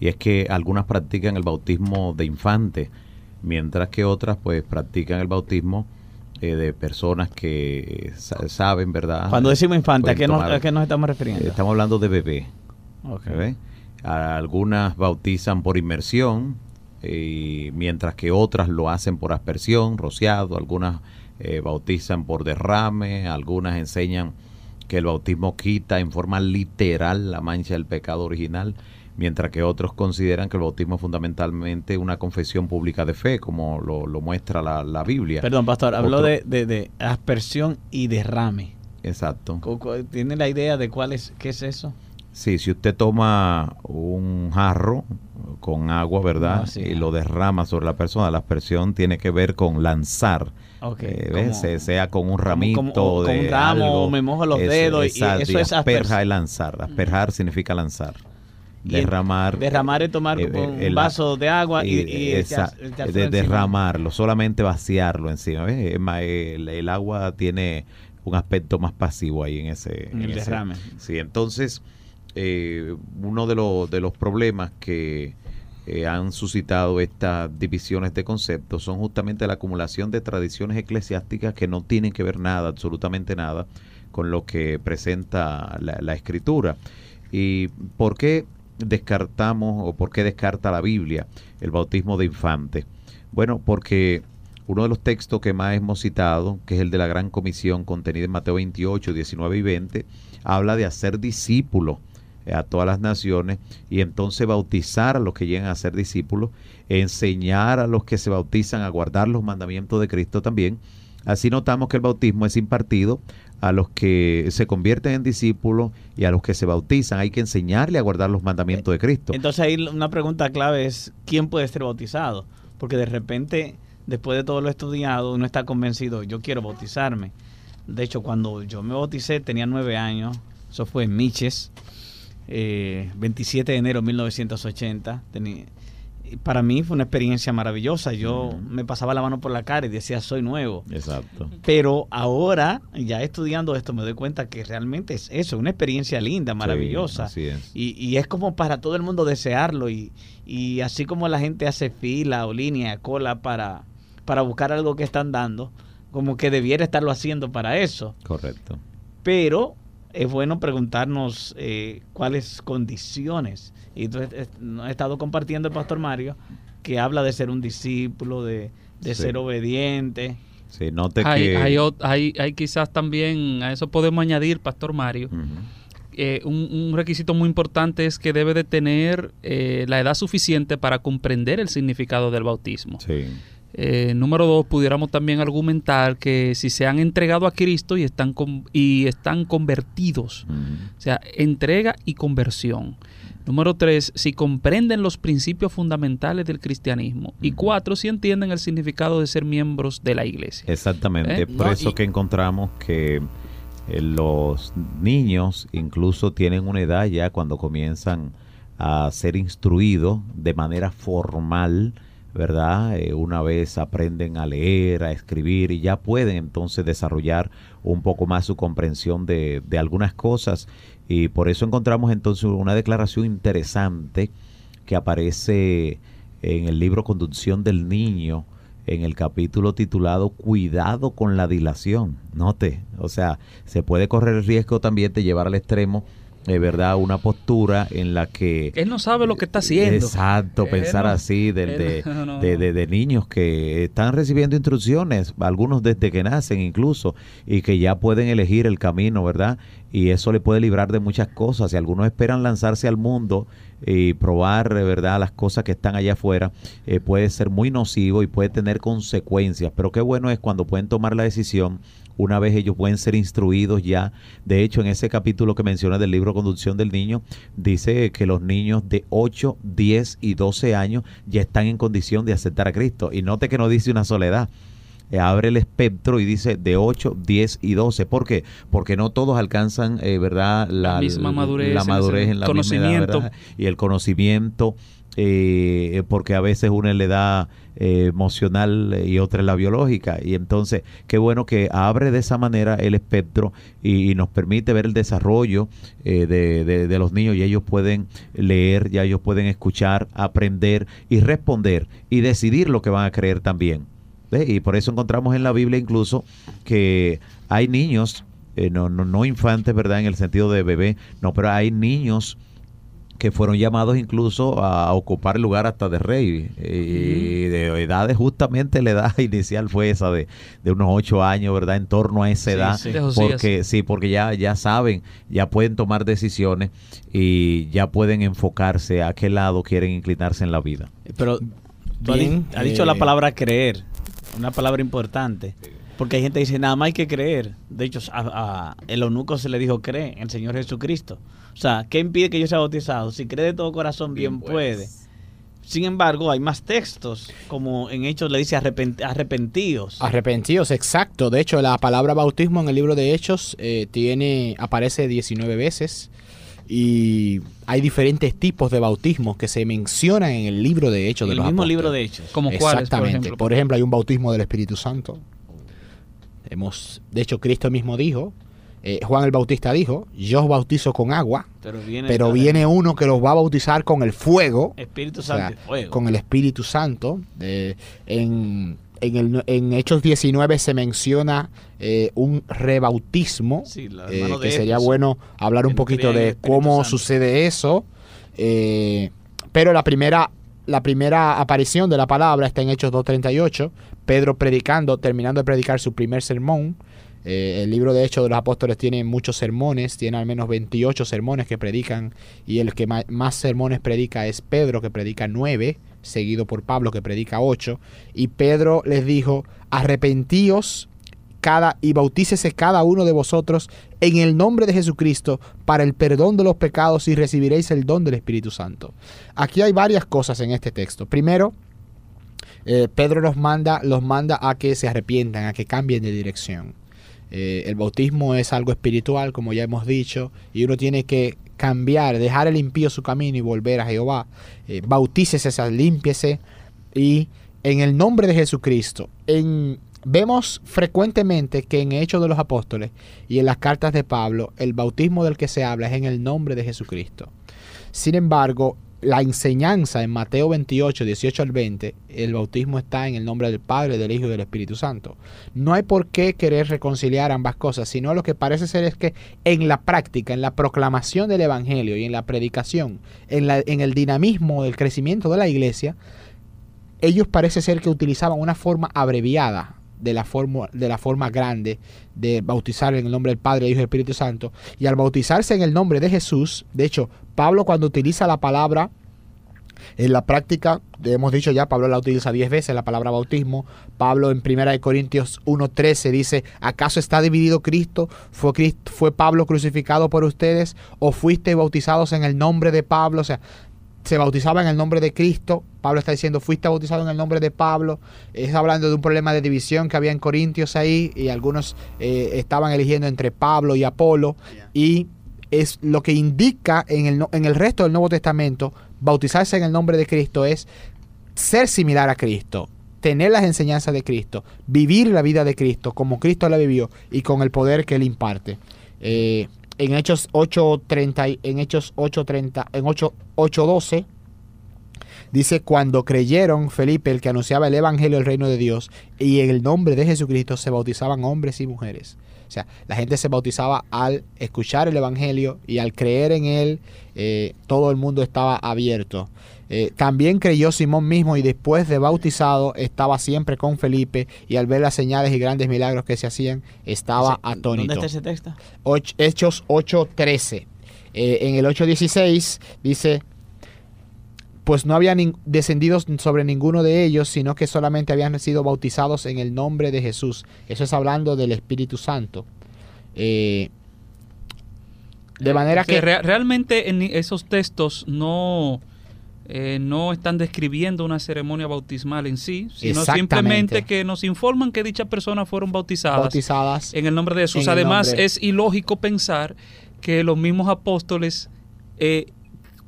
Y es que algunas practican el bautismo de infante, mientras que otras pues practican el bautismo eh, de personas que eh, sa- saben, ¿verdad? Cuando decimos infante, ¿a Pueden qué, nos, tomar- a qué nos estamos refiriendo? Eh, Estamos hablando de bebé. Ok. ¿ve? Algunas bautizan por inmersión, eh, mientras que otras lo hacen por aspersión, rociado, algunas eh, bautizan por derrame, algunas enseñan que el bautismo quita en forma literal la mancha del pecado original, mientras que otros consideran que el bautismo es fundamentalmente una confesión pública de fe, como lo, lo muestra la, la Biblia. Perdón, pastor, habló de, de- de aspersión y derrame. Exacto. ¿Tiene la idea de cuál es, qué es eso? Sí, si usted toma un jarro con agua, ¿verdad? Ah, sí. Y lo derrama sobre la persona, la aspersión tiene que ver con lanzar. Ok, eh, sea con un como- ramito o con de un ramo, algo. me mojo los dedos, y eso es asperja es lanzar. Asperjar significa lanzar. Derramar. Derramar es tomar eh, como un el- vaso de agua y, y- y esa- echar- echárselo de- derramarlo, solamente vaciarlo encima. ¿ves? El, el agua tiene un aspecto más pasivo ahí en ese. En el ese- derrame. Sí, entonces, eh, uno de, los de los problemas que eh, han suscitado estas divisiones de conceptos son justamente la acumulación de tradiciones eclesiásticas que no tienen que ver nada, absolutamente nada, con lo que presenta la, la escritura. ¿Y por qué descartamos o por qué descarta la Biblia el bautismo de infante? Bueno, porque uno de los textos que más hemos citado, que es el de la Gran Comisión contenido en Mateo 28, 19 y 20, habla de hacer discípulos a todas las naciones y entonces bautizar a los que llegan a ser discípulos, enseñar a los que se bautizan a guardar los mandamientos de Cristo también. Así notamos que el bautismo es impartido a los que se convierten en discípulos y a los que se bautizan. Hay que enseñarle a guardar los mandamientos de Cristo. Entonces ahí una pregunta clave es ¿quién puede ser bautizado? Porque de repente, después de todo lo estudiado, uno está convencido, yo quiero bautizarme. De hecho, cuando yo me bauticé tenía nueve años, eso fue en Miches, eh, 27 de enero de 1980. Tenía- y para mí fue una experiencia maravillosa. Yo me pasaba la mano por la cara y decía, soy nuevo. Exacto. Pero ahora, ya estudiando esto, me doy cuenta que realmente es eso, una experiencia linda, maravillosa. Sí, así es. Y, y es como para todo el mundo desearlo. Y, y así como la gente hace fila o línea, cola para, para buscar algo que están dando, como que debiera estarlo haciendo para eso. Correcto. Pero es bueno preguntarnos eh, cuáles condiciones. Y entonces eh, no he estado compartiendo el pastor Mario que habla de ser un discípulo, de, de Sí. ser obediente. Sí, note Hay, que... hay, hay, hay quizás también, a eso podemos añadir, Pastor Mario, eh, un, un requisito muy importante es que debe de tener eh, la edad suficiente para comprender el significado del bautismo. Sí. Eh, número dos, pudiéramos también argumentar que si se han entregado a Cristo y están, con- y están convertidos, o sea, entrega y conversión. Número tres, si comprenden los principios fundamentales del cristianismo. Y cuatro, si entienden el significado de ser miembros de la iglesia. Exactamente, ¿Eh? por No, eso y- que encontramos que eh, los niños incluso tienen una edad ya cuando comienzan a ser instruidos de manera formal, ¿verdad? Eh, una vez aprenden a leer, a escribir y ya pueden entonces desarrollar un poco más su comprensión de, de algunas cosas y por eso encontramos entonces una declaración interesante que aparece en el libro Conducción del Niño, en el capítulo titulado Cuidado con la dilación. Note, o sea, se puede correr el riesgo también de llevar al extremo, de verdad, una postura en la que... Él no sabe lo que está haciendo. Exacto, Él pensar no- así de, él de, no- no. de- de- de niños que están recibiendo instrucciones, algunos desde que nacen incluso, y que ya pueden elegir el camino, ¿verdad? Y eso le puede librar de muchas cosas. Y algunos esperan lanzarse al mundo y probar, ¿verdad?, las cosas que están allá afuera, eh, puede ser muy nocivo y puede tener consecuencias. Pero qué bueno es cuando pueden tomar la decisión una vez ellos pueden ser instruidos ya. De hecho, en ese capítulo que menciona del libro Conducción del Niño, dice que los niños de 8, 10 y 12 años ya están en condición de aceptar a Cristo. Y note que no dice una soledad. Eh, abre el espectro y dice de 8, 10 y 12. ¿Por qué? Porque no todos alcanzan, eh, ¿verdad? La misma madurez La en madurez en la misma edad, conocimiento. ¿verdad? y el conocimiento, eh, porque a veces una es la edad eh, emocional eh, y otra es la biológica. Y entonces, qué bueno que abre de esa manera el espectro y, nos permite ver el desarrollo eh, de, de- los niños y ellos pueden leer, ya ellos pueden escuchar, aprender y responder y decidir lo que van a creer también. Y por eso encontramos en la Biblia incluso que hay niños, eh, no, no, no infantes, ¿verdad? En el sentido de bebé, no, pero hay niños que fueron llamados incluso a ocupar el lugar hasta de rey. eh, Y de edades, justamente la edad inicial fue esa de, de unos ocho años, ¿verdad? En torno a esa Sí, edad. sí. Porque, sí, porque ya, ya saben, ya pueden tomar decisiones y ya pueden enfocarse a qué lado quieren inclinarse en la vida. Pero Bien, has dicho la eh, palabra creer, una palabra importante. Porque hay gente que dice, nada más hay que creer. De hecho, a, a el eunuco se le dijo, cree en el Señor Jesucristo. O sea, ¿qué impide que yo sea bautizado? Si cree de todo corazón, bien, puede. Sin embargo, hay más textos, como en Hechos le dice arrepent- arrepentidos. Arrepentidos, exacto. De hecho, la palabra bautismo en el libro de Hechos eh, tiene aparece 19 veces y hay diferentes tipos de bautismos que se mencionan en el libro de Hechos en de el los mismo apóstoles. libro de Hechos. Como cuáles, por Exactamente. ejemplo. ejemplo, hay un bautismo del Espíritu Santo. Hemos, de hecho, Cristo mismo dijo, eh, Juan el Bautista dijo, yo os bautizo con agua, Pero viene, pero viene uno que los va a bautizar con el fuego, Espíritu o sea, Santo fuego. con el Espíritu Santo. Eh, en, en, el- en Hechos 19 se menciona eh, un rebautismo, Sí, que sería bueno hablar un poquito de cómo Santo. sucede eso. pero la primera, la primera aparición de la palabra está en Hechos 2.38, Pedro predicando, terminando de predicar su primer sermón. Eh, el libro de Hechos de los Apóstoles tiene muchos sermones, tiene al menos 28 sermones que predican y el que más sermones predica es Pedro que predica 9, seguido por Pablo que predica 8. Y Pedro les dijo, arrepentíos cada, y bautícese cada uno de vosotros en el nombre de Jesucristo para el perdón de los pecados y recibiréis el don del Espíritu Santo. Aquí hay varias cosas en este texto. Primero, eh, Pedro los manda, los manda a que se arrepientan, a que cambien de dirección. Eh, el bautismo es algo espiritual, como ya hemos dicho, y uno tiene que cambiar, dejar el impío su camino y volver a Jehová. Eh, bautícese, se límpiese y en el nombre de Jesucristo. En, vemos frecuentemente que en Hechos de los Apóstoles y en las cartas de Pablo, el bautismo del que se habla es en el nombre de Jesucristo. Sin embargo, la enseñanza en Mateo 28, 18 al 20, el bautismo está en el nombre del Padre, del Hijo y del Espíritu Santo. No hay por qué querer reconciliar ambas cosas, sino lo que parece ser es que en la práctica, en la proclamación del Evangelio y en la predicación, en, la- en el dinamismo del crecimiento de la iglesia, ellos parece ser que utilizaban una forma abreviada de la forma, de la forma grande de bautizar en el nombre del Padre, Hijo y Espíritu Santo. Y al bautizarse en el nombre de Jesús, de hecho, Pablo cuando utiliza la palabra en la práctica, hemos dicho ya, Pablo la utiliza 10 veces, la palabra bautismo. Pablo en 1 Corintios 1.13 dice, ¿acaso está dividido Cristo? ¿Fue, Cristo? ¿Fue Pablo crucificado por ustedes? ¿O fuiste bautizados en el nombre de Pablo? O sea, se bautizaba en el nombre de Cristo. Pablo está diciendo, fuiste bautizado en el nombre de Pablo. Es hablando de un problema de división que había en Corintios ahí y algunos eh, estaban eligiendo entre Pablo y Apolo. Y es lo que indica en el, en el resto del Nuevo Testamento, bautizarse en el nombre de Cristo es ser similar a Cristo, tener las enseñanzas de Cristo, vivir la vida de Cristo como Cristo la vivió y con el poder que él imparte. Eh, en Hechos 8:30 en Hechos 8:30 en 8 8:12 dice cuando creyeron Felipe el que anunciaba el evangelio del reino de Dios y en el nombre de Jesucristo se bautizaban hombres y mujeres. O sea, la gente se bautizaba al escuchar el Evangelio y al creer en él, eh, todo el mundo estaba abierto. Eh, también creyó Simón mismo y después de bautizado estaba siempre con Felipe y al ver las señales y grandes milagros que se hacían estaba atónito. ¿Dónde está ese texto? Hechos 8:13. Eh, en el 8:16 dice, pues no habían descendido sobre ninguno de ellos, sino que solamente habían sido bautizados en el nombre de Jesús. Eso es hablando del Espíritu Santo. Eh, de manera que... rea- realmente en esos textos no, eh, no están describiendo una ceremonia bautismal en sí, sino simplemente que nos informan que dichas personas fueron bautizadas, bautizadas en el nombre de Jesús. Además, nombre. es ilógico pensar que los mismos apóstoles, eh,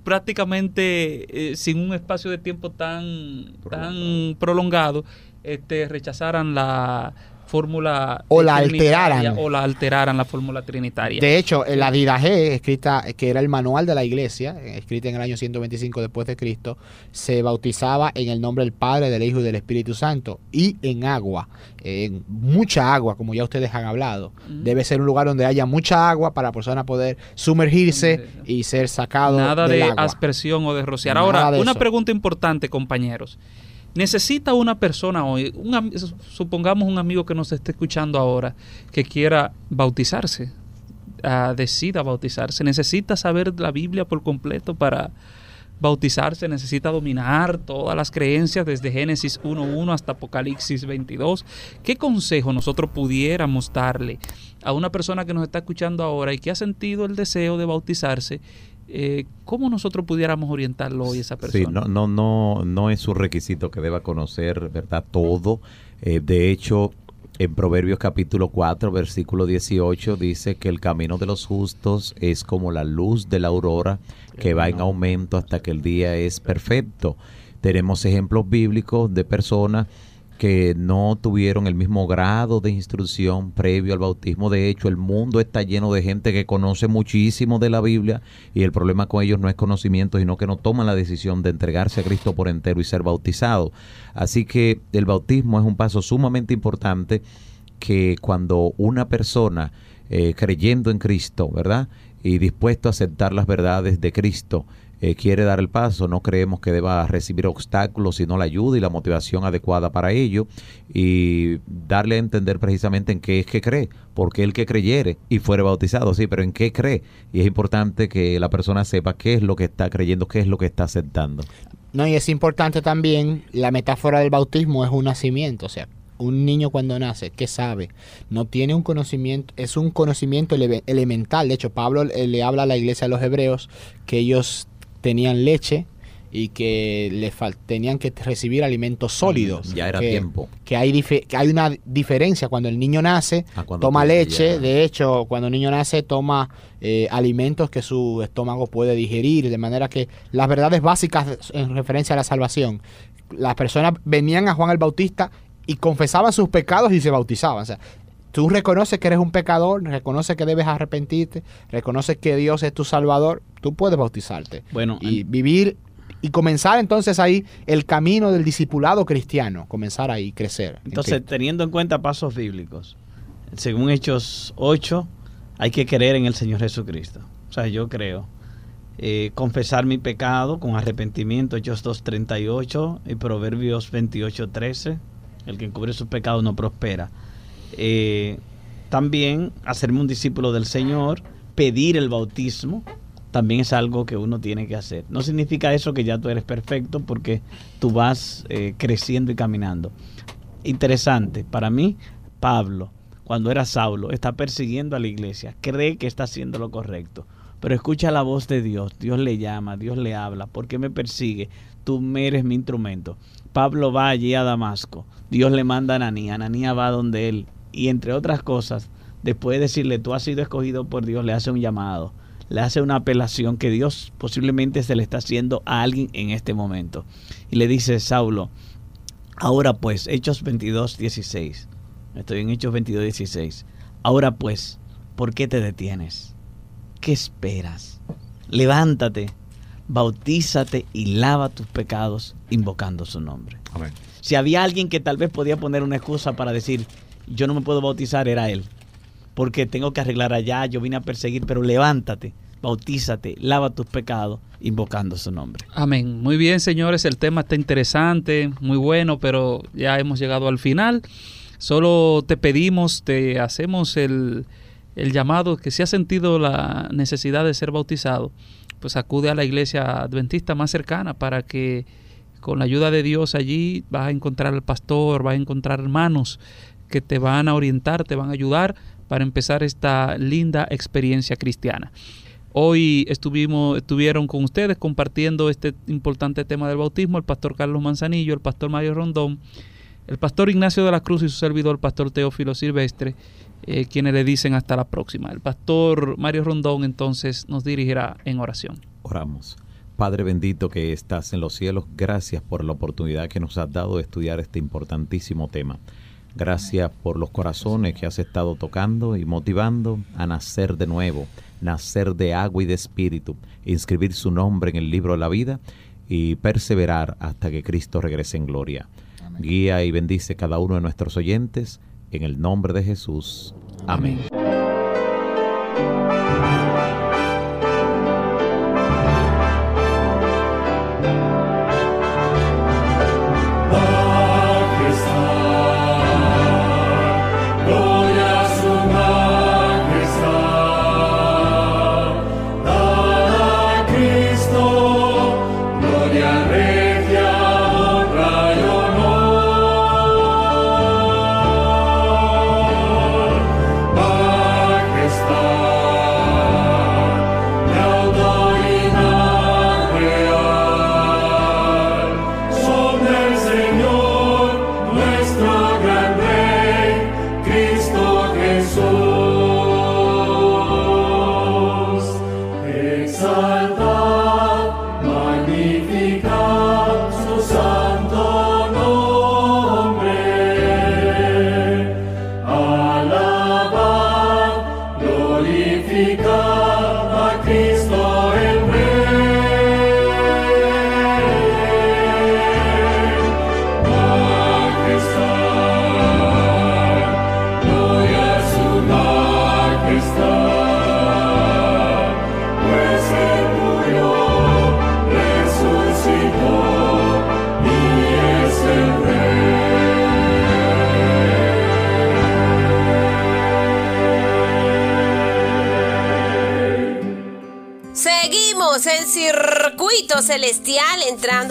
prácticamente eh, sin un espacio de tiempo tan, tan prolongado, este, rechazaran la fórmula O la alteraran. o la alteraran la fórmula trinitaria. De hecho, la Didaje, escrita, que era el manual de la iglesia, eh, escrita en el año 125 después de Cristo, se bautizaba en el nombre del Padre, del Hijo y del Espíritu Santo, y en agua, en mucha agua, como ya ustedes han hablado. Debe ser un lugar donde haya mucha agua para la persona poder sumergirse y ser sacado Nada del de agua. aspersión o de rociar. Nada Ahora, de una pregunta importante, compañeros. ¿Necesita una persona hoy, supongamos un amigo que nos esté escuchando ahora, que quiera bautizarse, ah, decida bautizarse, necesita saber la Biblia por completo para bautizarse, necesita dominar todas las creencias desde Génesis 1.1 hasta Apocalipsis 22? ¿Qué consejo nosotros pudiéramos darle a una persona que nos está escuchando ahora y que ha sentido el deseo de bautizarse? Eh, ¿Cómo nosotros pudiéramos orientarlo hoy a esa persona? Sí, no, no, no, no es un requisito que deba conocer, ¿verdad? Todo. Eh, de hecho, en Proverbios capítulo 4, versículo 18, dice que el camino de los justos es como la luz de la aurora que va en aumento hasta que el día es perfecto. Tenemos ejemplos bíblicos de personas que no tuvieron el mismo grado de instrucción previo al bautismo. De hecho, el mundo está lleno de gente que conoce muchísimo de la Biblia y el problema con ellos no es conocimiento, sino que no toman la decisión de entregarse a Cristo por entero y ser bautizados. Así que el bautismo es un paso sumamente importante que cuando una persona eh, creyendo en Cristo, ¿verdad? Y dispuesto a aceptar las verdades de Cristo, eh, quiere dar el paso, no creemos que deba recibir obstáculos, sino la ayuda y la motivación adecuada para ello y darle a entender precisamente en qué es que cree, porque el que creyere y fuere bautizado, sí, pero en qué cree. Y es importante que la persona sepa qué es lo que está creyendo, qué es lo que está aceptando. No, y es importante también, la metáfora del bautismo es un nacimiento, o sea, un niño cuando nace, ¿qué sabe? No tiene un conocimiento, es un conocimiento ele- elemental. De hecho, Pablo eh, le habla a la iglesia de los hebreos que ellos tenían leche y que le fal- tenían que recibir alimentos sólidos. Ya era que, tiempo. Que hay, que hay una diferencia cuando el niño nace, A cuando toma leche, ya- de hecho, cuando el niño nace toma eh, alimentos que su estómago puede digerir, de manera que las verdades básicas en referencia a la salvación, las personas venían a Juan el Bautista y confesaban sus pecados y se bautizaban. O sea, tú reconoces que eres un pecador, reconoces que debes arrepentirte, reconoces que Dios es tu salvador, tú puedes bautizarte Bueno, y vivir y comenzar entonces ahí el camino del discipulado cristiano, comenzar ahí, crecer. en Entonces, teniendo en cuenta pasos bíblicos, según Hechos 8, hay que creer en el Señor Jesucristo. O sea, yo creo. eh, confesar mi pecado con arrepentimiento, Hechos 2.38 y Proverbios 28.13. El que encubre sus pecados no prospera. Eh, también hacerme un discípulo del Señor, pedir el bautismo, también es algo que uno tiene que hacer. No significa eso que ya tú eres perfecto porque tú vas eh, creciendo y caminando. Interesante, para mí, Pablo, cuando era Saulo, está persiguiendo a la iglesia, cree que está haciendo lo correcto, pero escucha la voz de Dios, Dios le llama, Dios le habla, ¿por qué me persigue? Tú eres mi instrumento. Pablo va allí a Damasco, Dios le manda a Ananía, Ananía va donde él, y entre otras cosas, después de decirle, tú has sido escogido por Dios, le hace un llamado, le hace una apelación que Dios posiblemente se le está haciendo a alguien en este momento. Y le dice, Saulo, ahora pues, Hechos 22, 16, estoy en Hechos 22, 16, ahora pues, ¿por qué te detienes? ¿Qué esperas? Levántate, bautízate y lava tus pecados invocando su nombre. Amén. Si había alguien que tal vez podía poner una excusa para decir, yo no me puedo bautizar, era él. Porque tengo que arreglar allá, yo vine a perseguir, pero levántate, bautízate, lava tus pecados, invocando su nombre. Amén. Muy bien, señores, el tema está interesante, muy bueno, pero ya hemos llegado al final. Solo te pedimos, te hacemos el, el llamado que si has sentido la necesidad de ser bautizado, pues acude a la iglesia adventista más cercana para que con la ayuda de Dios allí vas a encontrar al pastor, vas a encontrar hermanos que te van a orientar, te van a ayudar para empezar esta linda experiencia cristiana. Hoy estuvimos, estuvieron con ustedes compartiendo este importante tema del bautismo el pastor Carlos Manzanillo, el pastor Mario Rondón, el pastor Ignacio de la Cruz y su servidor, el pastor Teófilo Silvestre, eh, quienes le dicen hasta la próxima. El pastor Mario Rondón entonces nos dirigirá en oración. Oramos. Padre bendito que estás en los cielos, gracias por la oportunidad que nos has dado de estudiar este importantísimo tema. Gracias por los corazones que has estado tocando y motivando a nacer de nuevo, nacer de agua y de espíritu, inscribir su nombre en el libro de la vida y perseverar hasta que Cristo regrese en gloria. Guía y bendice cada uno de nuestros oyentes en el nombre de Jesús. Amén.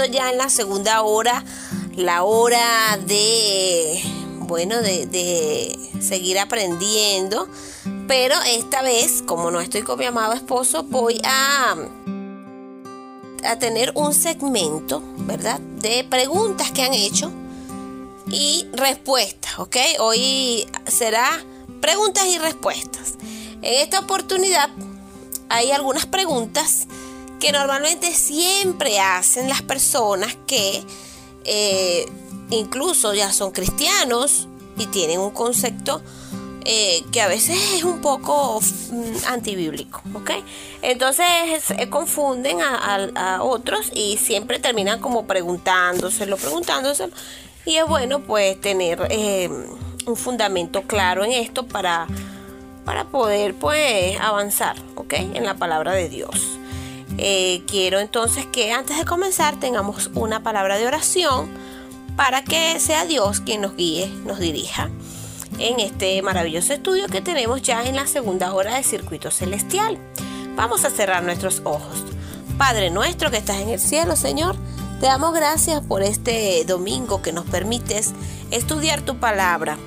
Ya en la segunda hora, la hora de, bueno, de, de seguir aprendiendo. Pero esta vez, como no estoy con mi amado esposo, voy a, a tener un segmento, ¿verdad? De preguntas que han hecho y respuestas, ¿ok? Hoy será preguntas y respuestas. En esta oportunidad hay algunas preguntas que normalmente siempre hacen las personas que eh, incluso ya son cristianos y tienen un concepto eh, que a veces es un poco mm, antibíblico, ¿ok? Entonces eh, confunden a, otros y siempre terminan como preguntándoselo, preguntándoselo. Y es bueno pues tener un fundamento claro en esto para, para poder pues avanzar, ¿ok? En la palabra de Dios. Eh, quiero entonces que antes de comenzar tengamos una palabra de oración para que sea Dios quien nos guíe, nos dirija en este maravilloso estudio que tenemos ya en la segunda hora de Circuito Celestial. Vamos a cerrar nuestros ojos. Padre nuestro que estás en el cielo, Señor, te damos gracias por este domingo que nos permites estudiar tu palabra.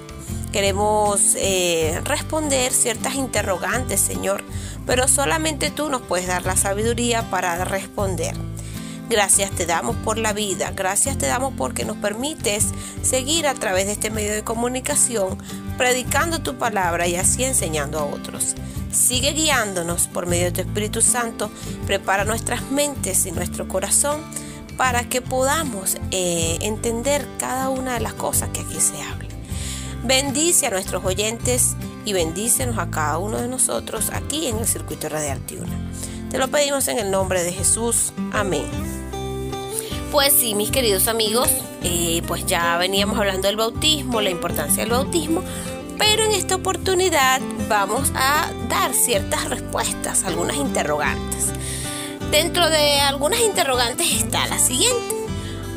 Queremos eh, responder ciertas interrogantes, Señor, pero solamente tú nos puedes dar la sabiduría para responder. Gracias te damos por la vida, gracias te damos porque nos permites seguir a través de este medio de comunicación, predicando tu palabra y así enseñando a otros. Sigue guiándonos por medio de tu Espíritu Santo, prepara nuestras mentes y nuestro corazón para que podamos eh, entender cada una de las cosas que aquí se habla. Bendice a nuestros oyentes y bendícenos a cada uno de nosotros aquí en el circuito radial Tiuna. Te lo pedimos en el nombre de Jesús. Amén. Pues sí, mis queridos amigos, eh, pues ya veníamos hablando del bautismo, la importancia del bautismo, pero en esta oportunidad vamos a dar ciertas respuestas, algunas interrogantes. Dentro de algunas interrogantes está la siguiente.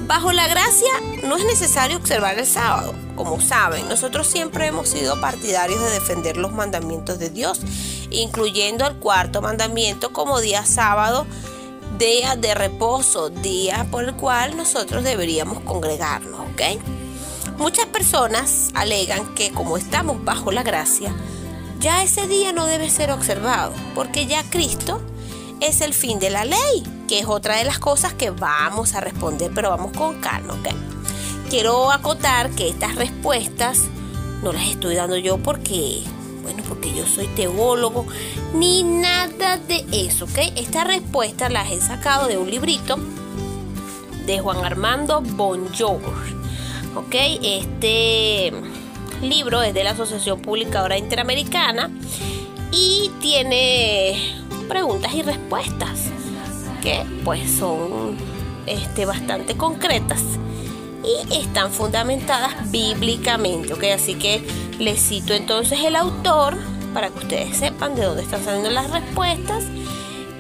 Bajo la gracia no es necesario observar el sábado. Como saben, nosotros siempre hemos sido partidarios de defender los mandamientos de Dios, incluyendo el cuarto mandamiento como día sábado día de reposo, día por el cual nosotros deberíamos congregarnos, ¿ok? Muchas personas alegan que como estamos bajo la gracia, ya ese día no debe ser observado, porque ya Cristo es el fin de la ley, que es otra de las cosas que vamos a responder, pero vamos con calma, ¿ok? Quiero acotar que estas respuestas no las estoy dando yo porque bueno, porque yo soy teólogo, ni nada de eso, ¿ok? Esta respuesta las he sacado de un librito de Juan Armando Bonjour, ¿ok? Este libro es de la Asociación Publicadora Interamericana y tiene preguntas y respuestas que pues son este, bastante concretas y están fundamentadas bíblicamente, ¿ok? Así que les cito entonces el autor para que ustedes sepan de dónde están saliendo las respuestas,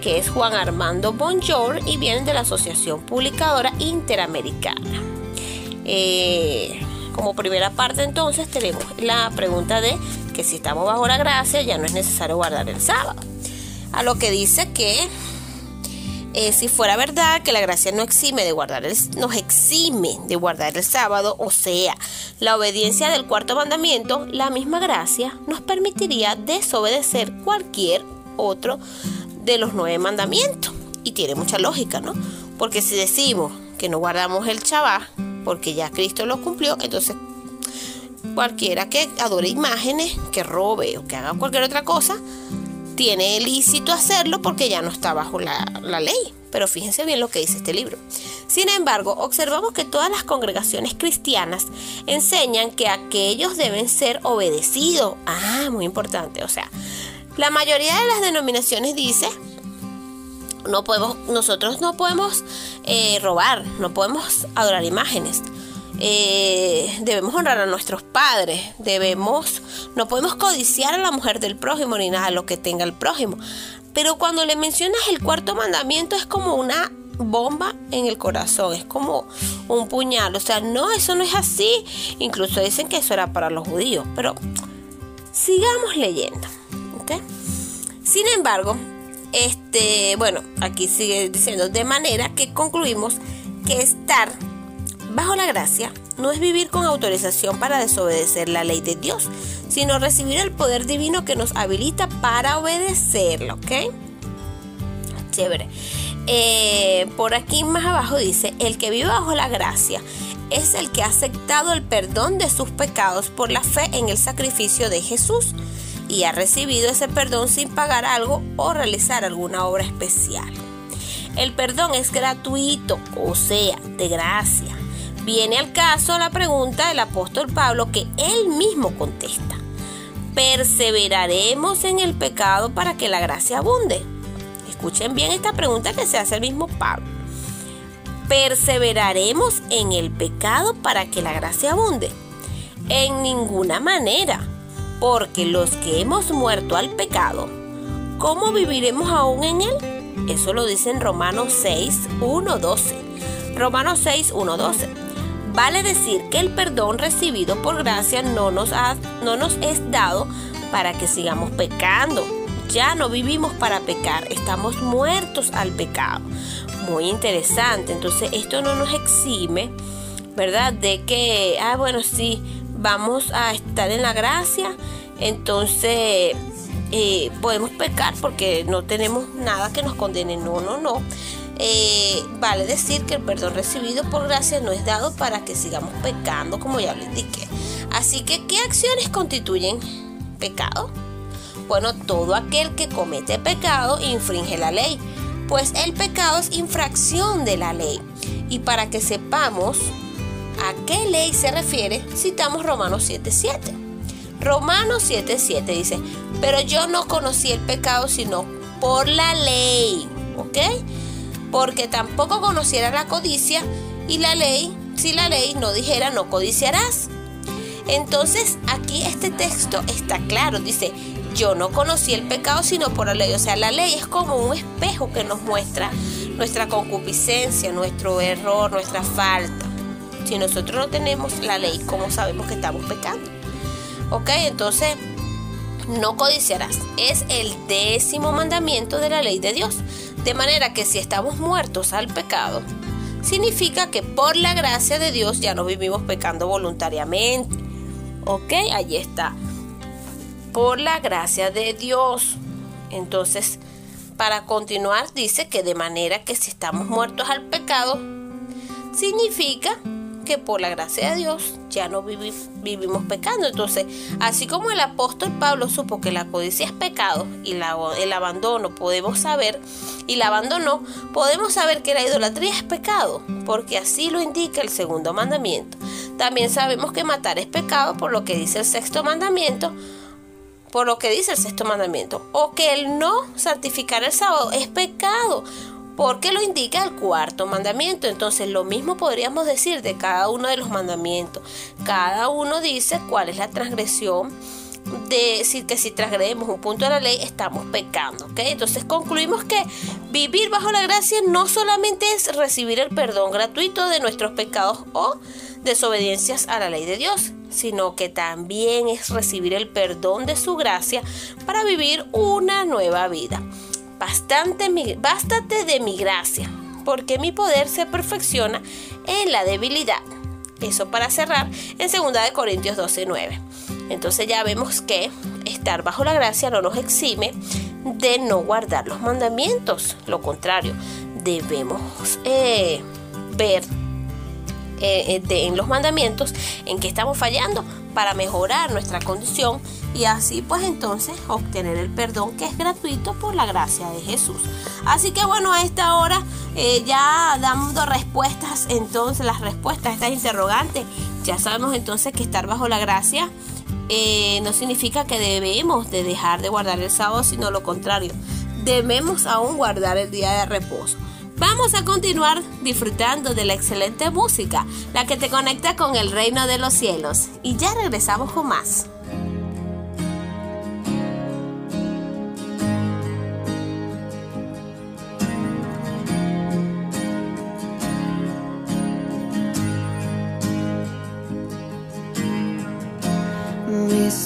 que es Juan Armando Bonjour y vienen de la Asociación Publicadora Interamericana. Eh, como primera parte entonces tenemos la pregunta de que si estamos bajo la gracia ya no es necesario guardar el sábado. A lo que dice que eh, si fuera verdad que la gracia no exime de guardar el, nos exime de guardar el sábado, o sea, la obediencia del cuarto mandamiento, la misma gracia nos permitiría desobedecer cualquier otro de los nueve mandamientos. Y tiene mucha lógica, ¿no? Porque si decimos que no guardamos el Shabbat, porque ya Cristo lo cumplió, entonces cualquiera que adore imágenes, que robe o que haga cualquier otra cosa, tiene lícito hacerlo porque ya no está bajo la, ley. Pero fíjense bien lo que dice este libro. Sin embargo, observamos que todas las congregaciones cristianas enseñan que aquellos deben ser obedecidos. Ah, muy importante. O sea, la mayoría de las denominaciones dice no podemos, nosotros no podemos eh, robar, no podemos adorar imágenes. Eh, debemos honrar a nuestros padres, debemos, no podemos codiciar a la mujer del prójimo ni nada lo que tenga el prójimo. Pero cuando le mencionas el cuarto mandamiento es como una bomba en el corazón, es como un puñal. O sea, no, eso no es así. Incluso dicen que eso era para los judíos. Pero sigamos leyendo. ¿okay? Sin embargo, este, bueno, aquí sigue diciendo, de manera que concluimos que estar bajo la gracia no es vivir con autorización para desobedecer la ley de Dios, sino recibir el poder divino que nos habilita para obedecerlo, ¿ok? Chévere. Eh, por aquí más abajo dice, el que vive bajo la gracia es el que ha aceptado el perdón de sus pecados por la fe en el sacrificio de Jesús y ha recibido ese perdón sin pagar algo o realizar alguna obra especial. El perdón es gratuito, o sea, de gracia. Viene al caso la pregunta del apóstol Pablo que él mismo contesta. ¿Perseveraremos en el pecado para que la gracia abunde? Escuchen bien esta pregunta que se hace el mismo Pablo. ¿Perseveraremos en el pecado para que la gracia abunde? En ninguna manera, porque los que hemos muerto al pecado, ¿cómo viviremos aún en él? Eso lo dice en Romanos 6, 1, 12. Romanos 6, 1, 12. Vale decir que el perdón recibido por gracia no nos, ha, no nos es dado para que sigamos pecando. Ya no vivimos para pecar, estamos muertos al pecado. Muy interesante. Entonces esto no nos exime, ¿verdad? De que, ah, bueno, sí, vamos a estar en la gracia. Entonces eh, podemos pecar porque no tenemos nada que nos condene. No, no, no. Eh, vale decir que el perdón recibido por gracia no es dado para que sigamos pecando, como ya lo indiqué. Así que, ¿qué acciones constituyen pecado? Bueno, todo aquel que comete pecado infringe la ley, pues el pecado es infracción de la ley. Y para que sepamos a qué ley se refiere, citamos Romanos 7.7. Romanos 7.7 dice, pero yo no conocí el pecado sino por la ley, ¿ok? Porque tampoco conociera la codicia y la ley, si la ley no dijera no codiciarás. Entonces aquí este texto está claro, dice, yo no conocí el pecado sino por la ley. O sea, la ley es como un espejo que nos muestra nuestra concupiscencia, nuestro error, nuestra falta. Si nosotros no tenemos la ley, ¿cómo sabemos que estamos pecando? Ok, entonces no codiciarás. Es el décimo mandamiento de la ley de Dios. De manera que si estamos muertos al pecado, significa que por la gracia de Dios ya no vivimos pecando voluntariamente. Ok, ahí está. Por la gracia de Dios. Entonces, para continuar, dice que de manera que si estamos muertos al pecado, significa que por la gracia de Dios ya no vivi- vivimos pecando. Entonces, así como el apóstol Pablo supo que la codicia es pecado y el abandono podemos saber, y la abandonó, podemos saber que la idolatría es pecado, porque así lo indica el segundo mandamiento. También sabemos que matar es pecado por lo que dice el sexto mandamiento, por lo que dice el sexto mandamiento, o que el no santificar el sábado es pecado, porque lo indica el cuarto mandamiento. Entonces lo mismo podríamos decir de cada uno de los mandamientos. Cada uno dice cuál es la transgresión de decir que si transgredemos un punto de la ley estamos pecando. Entonces concluimos que vivir bajo la gracia no solamente es recibir el perdón gratuito de nuestros pecados o desobediencias a la ley de Dios, sino que también es recibir el perdón de su gracia para vivir una nueva vida. Bastante mi- bástate de mi gracia, porque mi poder se perfecciona en la debilidad. Eso para cerrar en 2 de Corintios 12:9. Entonces ya vemos que estar bajo la gracia no nos exime de no guardar los mandamientos. Lo contrario, debemos eh, ver eh, eh, en los mandamientos en que estamos fallando para mejorar nuestra condición y así pues entonces obtener el perdón que es gratuito por la gracia de Jesús. Así que bueno, a esta hora eh, ya dando respuestas, entonces las respuestas a estas interrogantes, ya sabemos entonces que estar bajo la gracia eh, no significa que debemos de dejar de guardar el sábado, sino lo contrario, debemos aún guardar el día de reposo. Vamos a continuar disfrutando de la excelente música, la que te conecta con el reino de los cielos. Y ya regresamos con más.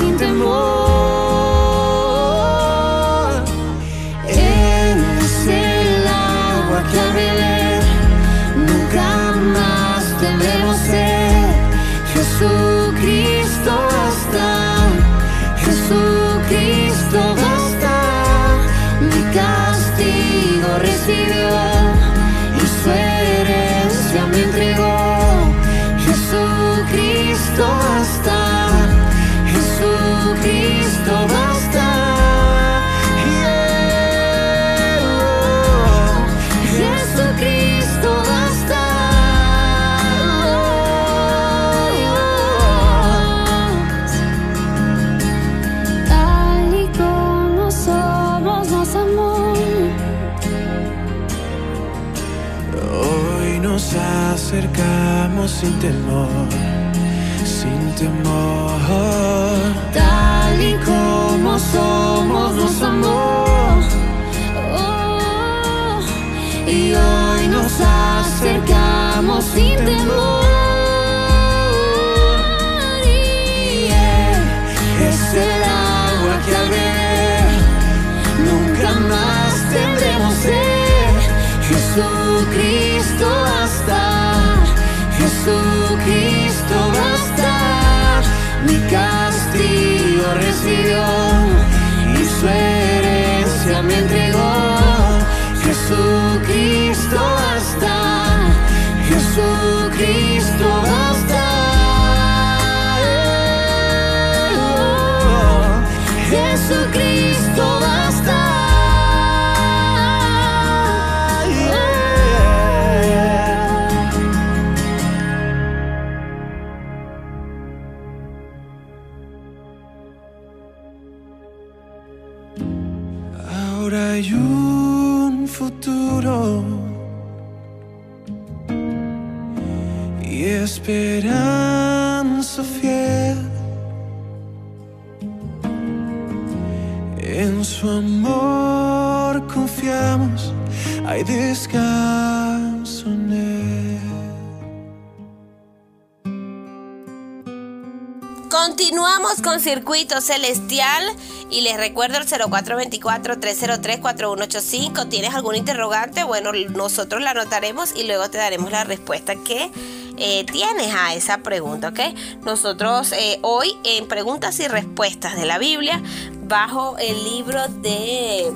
Sin temor. Él es el agua que al beber nunca más tendremos sed. Jesucristo basta, Jesucristo basta. Mi castigo recibió sin temor, sin temor. Tal y como somos nos amó. Oh, y hoy nos acercamos sin temor. Y Él es el agua que al nunca más tendremos sed. Jesucristo Circuito Celestial y les recuerdo el 0424-303-4185. ¿Tienes algún interrogante? Bueno, nosotros la anotaremos y luego te daremos la respuesta que eh, tienes a esa pregunta, ¿ok? Nosotros eh, hoy en preguntas y respuestas de la Biblia, bajo el libro de...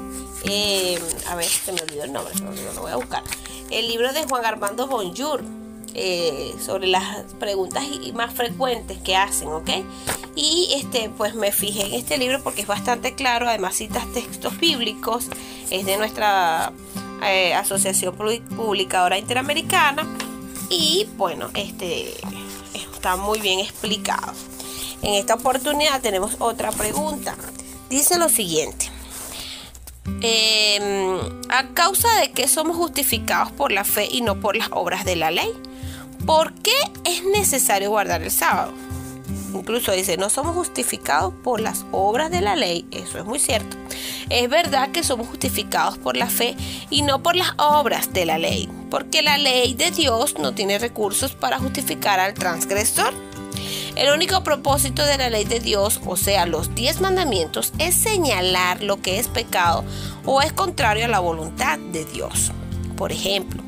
eh, a ver, se me olvidó el nombre, olvidó, lo voy a buscar. El libro de Juan Armando Bonjour eh, sobre las preguntas más frecuentes que hacen, ¿ok? Y este, pues me fijé en este libro porque es bastante claro, además citas textos bíblicos, es de nuestra eh, Asociación Publi- Publicadora Interamericana y bueno, este está muy bien explicado. En esta oportunidad tenemos otra pregunta. Dice lo siguiente. Eh, ¿A causa de que somos justificados por la fe y no por las obras de la ley? ¿Por qué es necesario guardar el sábado? Incluso dice, no somos justificados por las obras de la ley. Eso es muy cierto. Es verdad que somos justificados por la fe y no por las obras de la ley. Porque la ley de Dios no tiene recursos para justificar al transgresor. El único propósito de la ley de Dios, o sea, los diez mandamientos, es señalar lo que es pecado o es contrario a la voluntad de Dios. Por ejemplo,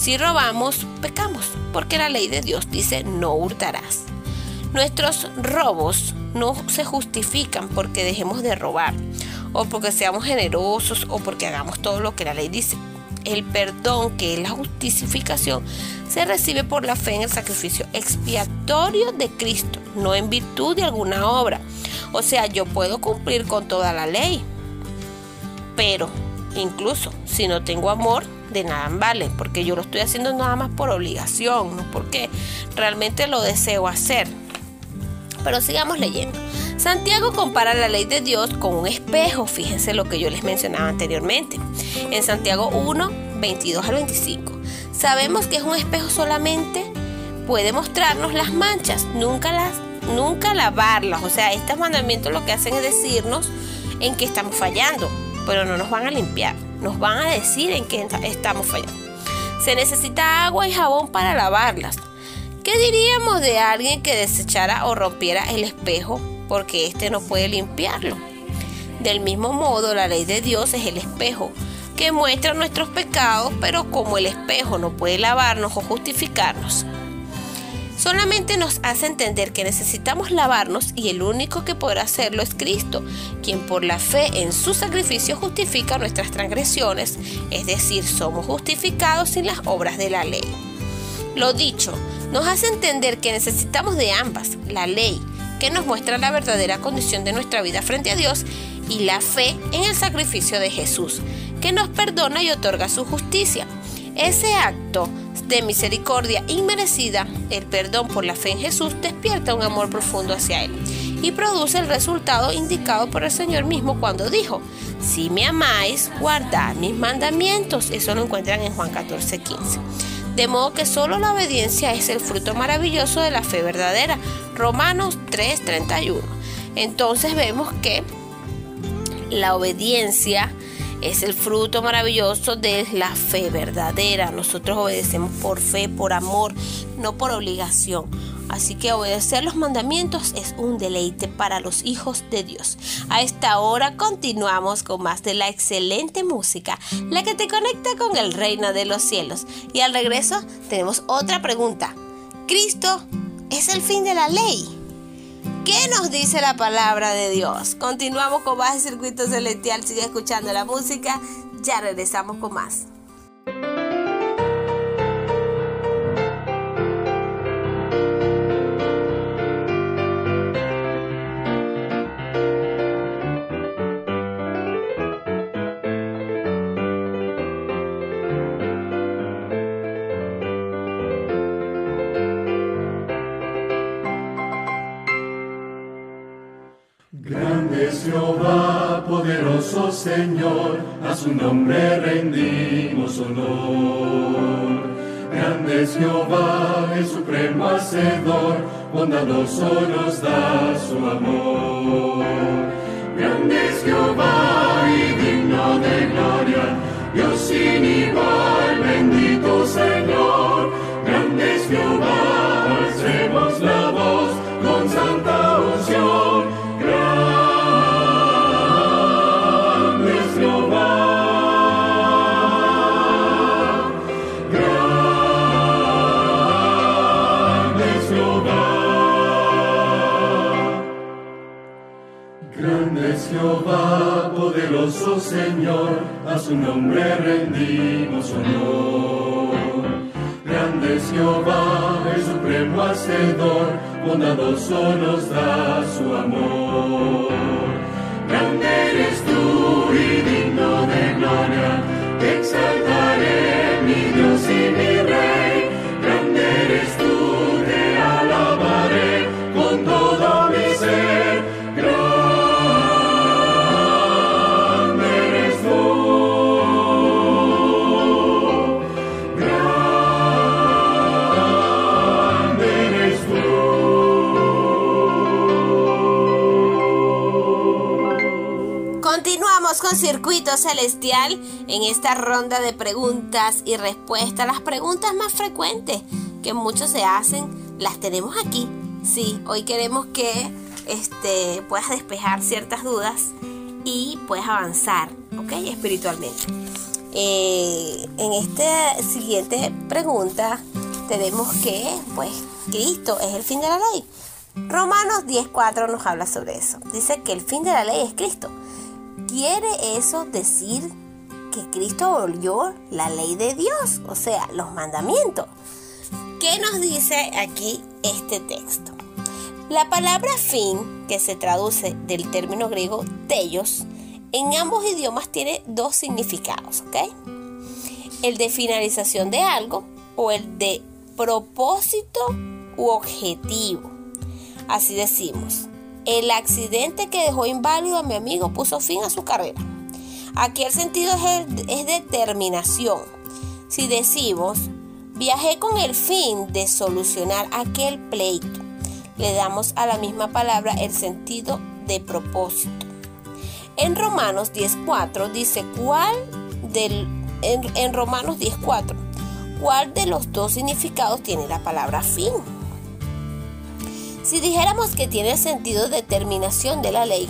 si robamos, pecamos, porque la ley de Dios dice no hurtarás. Nuestros robos no se justifican porque dejemos de robar, o porque seamos generosos, o porque hagamos todo lo que la ley dice. El perdón, que es la justificación, se recibe por la fe en el sacrificio expiatorio de Cristo. no en virtud de alguna obra. O sea, yo puedo cumplir con toda la ley, pero incluso si no tengo amor, de nada vale, porque yo lo estoy haciendo nada más por obligación, no porque realmente lo deseo hacer. Pero sigamos leyendo. Santiago compara la ley de Dios con un espejo, fíjense lo que yo les mencionaba anteriormente. En Santiago 1, 22 al 25. Sabemos que es un espejo solamente puede mostrarnos las manchas, nunca las nunca lavarlas. O sea, estos mandamientos lo que hacen es decirnos en que estamos fallando, pero no nos van a limpiar, nos van a decir en qué estamos fallando. Se necesita agua y jabón para lavarlas. ¿Qué diríamos de alguien que desechara o rompiera el espejo porque éste no puede limpiarlo? Del mismo modo, la ley de Dios es el espejo que muestra nuestros pecados, pero como el espejo no puede lavarnos o justificarnos, solamente nos hace entender que necesitamos lavarnos y el único que podrá hacerlo es Cristo, quien por la fe en su sacrificio justifica nuestras transgresiones, es decir, somos justificados sin las obras de la ley. Lo dicho, nos hace entender que necesitamos de ambas, la ley, que nos muestra la verdadera condición de nuestra vida frente a Dios, y la fe en el sacrificio de Jesús, que nos perdona y otorga su justicia. Ese acto de misericordia inmerecida, el perdón por la fe en Jesús, despierta un amor profundo hacia Él y produce el resultado indicado por el Señor mismo cuando dijo, si me amáis, guardad mis mandamientos. Eso lo encuentran en Juan 14, 15. De modo que solo la obediencia es el fruto maravilloso de la fe verdadera. Romanos 3:31. Entonces vemos que la obediencia es el fruto maravilloso de la fe verdadera. Nosotros obedecemos por fe, por amor, no por obligación. Así que obedecer los mandamientos es un deleite para los hijos de Dios. A esta hora continuamos con más de la excelente música, la que te conecta con el reino de los cielos. Y al regreso tenemos otra pregunta. ¿Cristo es el fin de la ley? ¿Qué nos dice la palabra de Dios? Continuamos con más Circuito Celestial. Sigue escuchando la música. Ya regresamos con más. Señor, a su nombre rendimos honor. Grande es Jehová, el supremo hacedor, bondadoso nos da su amor. Grande es Jehová y digno de gloria, Dios sin igual, bendito Señor. Grande es Jehová, alcemos la voz Señor, a su nombre rendimos honor. Grande es Jehová, el supremo hacedor, bondadoso nos da su amor. Grande eres tú y digno de gloria, te Circuito Celestial en esta ronda de preguntas y respuestas. Las preguntas más frecuentes que muchos se hacen las tenemos aquí. Sí, hoy queremos que este, puedas despejar ciertas dudas y puedas avanzar, ¿ok? Espiritualmente. Eh, en esta siguiente pregunta tenemos que, pues, Cristo es el fin de la ley. Romanos 10.4 nos habla sobre eso. Dice que el fin de la ley es Cristo. ¿Quiere eso decir que Cristo abolió la ley de Dios? O sea, los mandamientos. ¿Qué nos dice aquí este texto? La palabra fin, que se traduce del término griego tellos, en ambos idiomas tiene dos significados, ¿ok? El de finalización de algo o el de propósito u objetivo. Así decimos, el accidente que dejó inválido a mi amigo puso fin a su carrera. Aquí el sentido es, es determinación. Si decimos, viajé con el fin de solucionar aquel pleito, le damos a la misma palabra el sentido de propósito. En Romanos 10.4 dice, ¿cuál del, en Romanos 10.4, ¿cuál de los dos significados tiene la palabra fin? Si dijéramos que tiene sentido de determinación de la ley,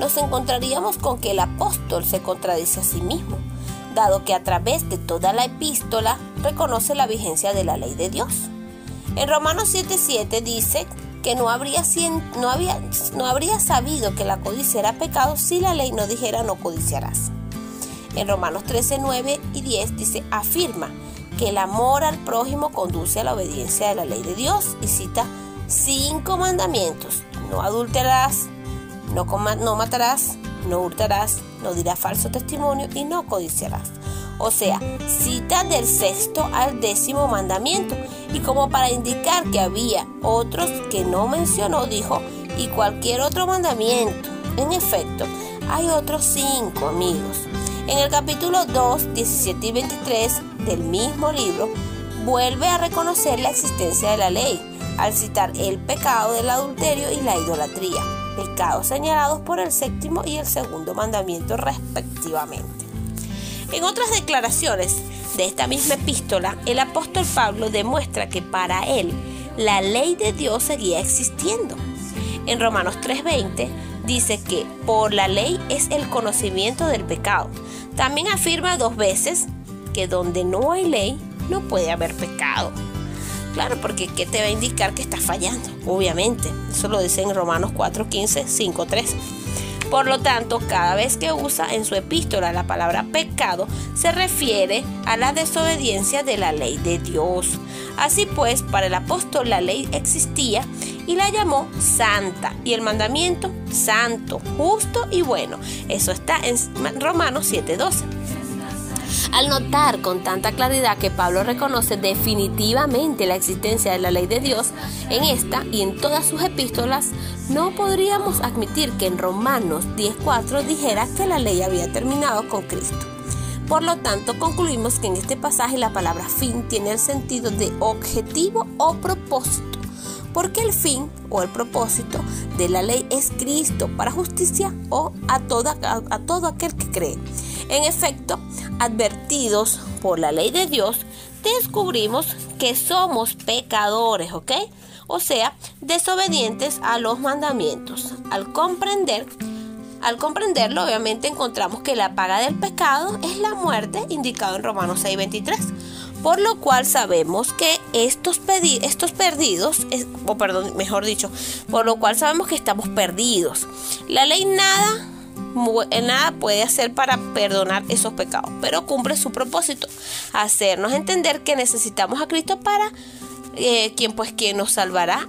nos encontraríamos con que el apóstol se contradice a sí mismo, dado que a través de toda la epístola reconoce la vigencia de la ley de Dios. En Romanos 7:7 dice que no habría, no, habría sabido que la codicia era pecado si la ley no dijera no codiciarás. En Romanos 13, 9 y 10 dice, afirma que el amor al prójimo conduce a la obediencia de la ley de Dios y cita cinco mandamientos. No adulterarás, no, coma- no matarás, no hurtarás, no dirás falso testimonio y no codiciarás. O sea, cita del sexto al décimo mandamiento. Y como para indicar que había otros que no mencionó, dijo, y cualquier otro mandamiento. En efecto, hay otros cinco amigos. En el capítulo 2, 17 y 23 del mismo libro, vuelve a reconocer la existencia de la ley al citar el pecado del adulterio y la idolatría, pecados señalados por el séptimo y el segundo mandamiento respectivamente. En otras declaraciones de esta misma epístola, el apóstol Pablo demuestra que para él la ley de Dios seguía existiendo. En Romanos 3:20 dice que por la ley es el conocimiento del pecado. También afirma dos veces que donde no hay ley no puede haber pecado. Claro, porque ¿qué te va a indicar que estás fallando? Obviamente. Eso lo dice en Romanos 4:15, 5:13. Por lo tanto, cada vez que usa en su epístola la palabra pecado, se refiere a la desobediencia de la ley de Dios. Así pues, para el apóstol la ley existía y la llamó santa y el mandamiento santo, justo y bueno. Eso está en Romanos 7:12. Al notar con tanta claridad que Pablo reconoce definitivamente la existencia de la ley de Dios en esta y en todas sus epístolas, no podríamos admitir que en Romanos 10.4 dijera que la ley había terminado con Cristo. Por lo tanto, concluimos que en este pasaje la palabra fin tiene el sentido de objetivo o propósito, porque el fin o el propósito de la ley es Cristo para justicia o a, toda, a, todo aquel que cree. En efecto, advertidos por la ley de Dios, descubrimos que somos pecadores, ¿ok? O sea, desobedientes a los mandamientos. Al comprender, al comprenderlo, obviamente encontramos que la paga del pecado es la muerte, indicado en Romanos 6:23. Por lo cual sabemos que estos, estos perdidos, es- o perdón, mejor dicho, por lo cual sabemos que estamos perdidos. La ley nada nada puede hacer para perdonar esos pecados, pero cumple su propósito, hacernos entender que necesitamos a Cristo para eh, quien pues quien nos salvará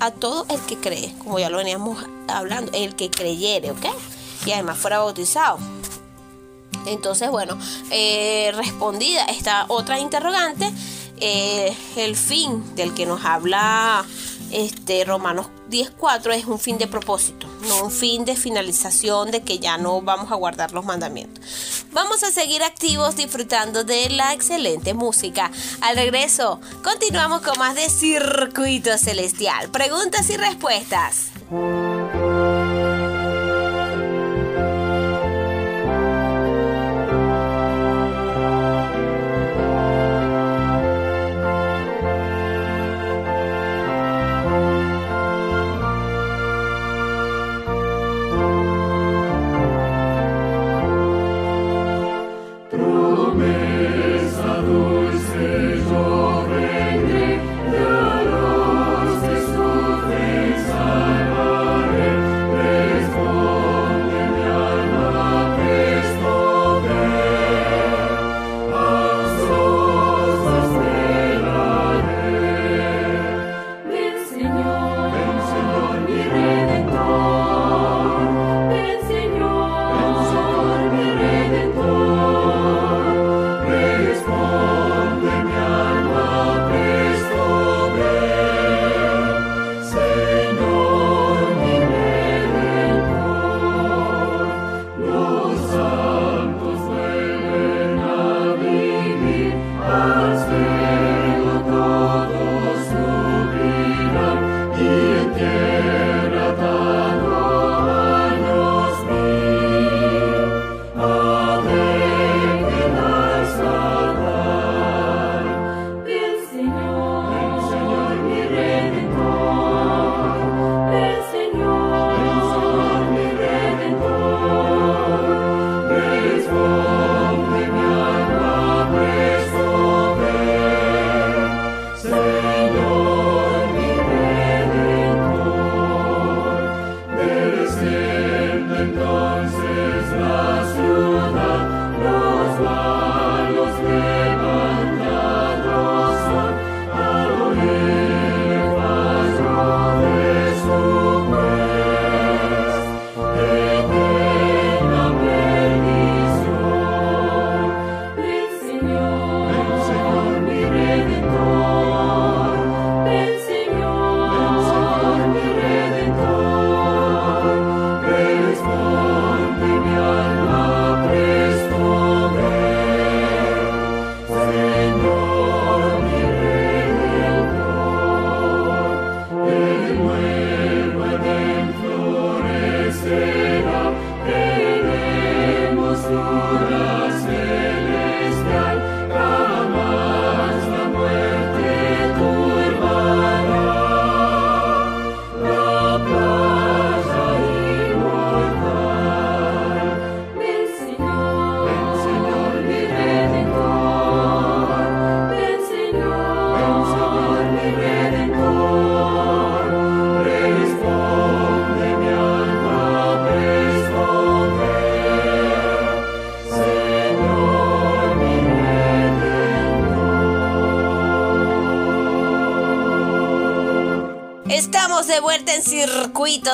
a todo el que cree, como ya lo veníamos hablando, el que creyere, ¿ok? Y además fuera bautizado. Entonces, bueno, eh, respondida esta otra interrogante, eh, el fin del que nos habla este Romanos 10.4 es un fin de propósito, no un fin de finalización de que ya no vamos a guardar los mandamientos. Vamos a seguir activos disfrutando de la excelente música. Al regreso, continuamos con más de Circuito Celestial. Preguntas y respuestas.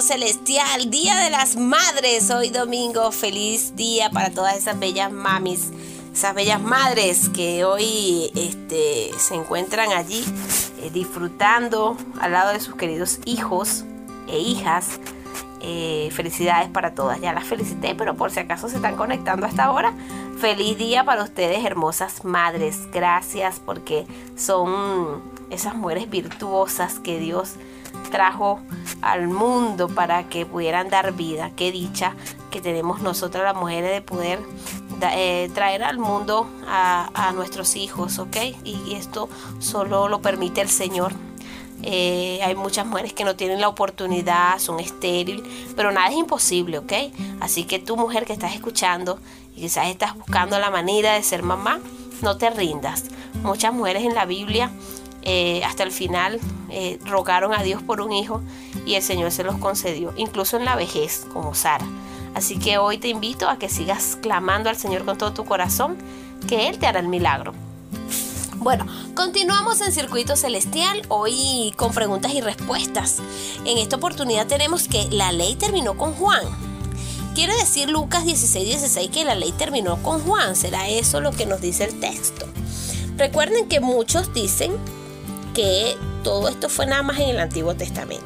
Celestial, Día de las Madres, hoy domingo, feliz día para todas esas bellas mamis, esas bellas madres que hoy este, se encuentran allí eh, disfrutando al lado de sus queridos hijos e hijas. Eh, felicidades para todas, ya las felicité, pero por si acaso se están conectando hasta ahora, feliz día para ustedes, hermosas madres, gracias porque son esas mujeres virtuosas que Dios trajo al mundo para que pudieran dar vida. Qué dicha que tenemos nosotras las mujeres de poder eh, traer al mundo a, a nuestros hijos, ¿ok? Y esto solo lo permite el Señor. Eh, hay muchas mujeres que no tienen la oportunidad, son estériles, pero nada es imposible, ¿ok? Así que tú mujer que estás escuchando y quizás estás buscando la manera de ser mamá, no te rindas. Muchas mujeres en la Biblia eh, hasta el final eh, rogaron a Dios por un hijo y el Señor se los concedió, incluso en la vejez, como Sara. Así que hoy te invito a que sigas clamando al Señor con todo tu corazón, que Él te hará el milagro. Bueno, continuamos en Circuito Celestial, hoy con preguntas y respuestas. En esta oportunidad tenemos que la ley terminó con Juan. Quiere decir Lucas 16, 16 que la ley terminó con Juan. ¿Será eso lo que nos dice el texto? Recuerden que muchos dicen que todo esto fue nada más en el Antiguo Testamento.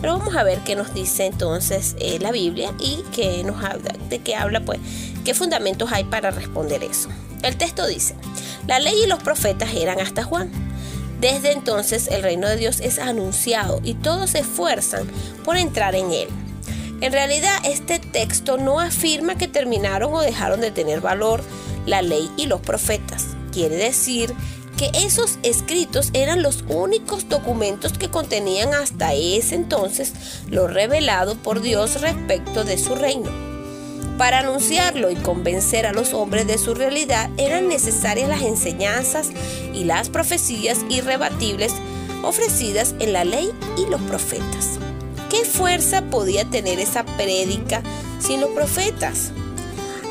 Pero vamos a ver qué nos dice entonces eh, la Biblia y qué nos habla, de qué habla, pues, qué fundamentos hay para responder eso. El texto dice, la ley y los profetas eran hasta Juan. Desde entonces el reino de Dios es anunciado y todos se esfuerzan por entrar en él. En realidad este texto no afirma que terminaron o dejaron de tener valor la ley y los profetas. Quiere decir que esos escritos eran los únicos documentos que contenían hasta ese entonces lo revelado por Dios respecto de su reino. Para anunciarlo y convencer a los hombres de su realidad eran necesarias las enseñanzas y las profecías irrebatibles ofrecidas en la ley y los profetas. ¿Qué fuerza podía tener esa prédica sin los profetas?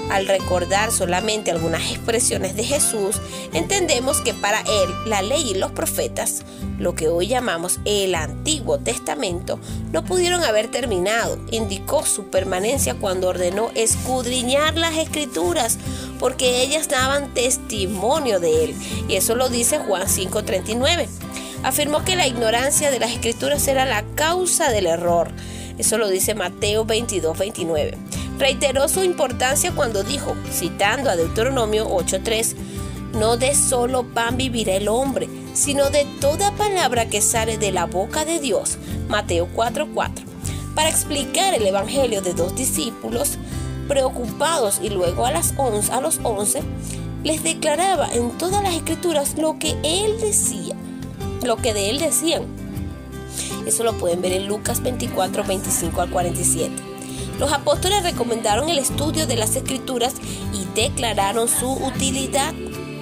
Al recordar solamente algunas expresiones de Jesús, entendemos que para él la ley y los profetas, lo que hoy llamamos el Antiguo Testamento, no pudieron haber terminado. Indicó su permanencia cuando ordenó escudriñar las escrituras, porque ellas daban testimonio de él. Y eso lo dice Juan 5:39. Afirmó que la ignorancia de las escrituras era la causa del error. Eso lo dice Mateo 22:29 reiteró su importancia cuando dijo, citando a Deuteronomio 8:3, no de solo pan vivirá el hombre, sino de toda palabra que sale de la boca de Dios. Mateo 4:4. Para explicar el evangelio de dos discípulos preocupados y luego a, las 11, a los 11 les declaraba en todas las escrituras lo que él decía, lo que de él decían. Eso lo pueden ver en Lucas 24, 25 al 47. Los apóstoles recomendaron el estudio de las escrituras y declararon su utilidad.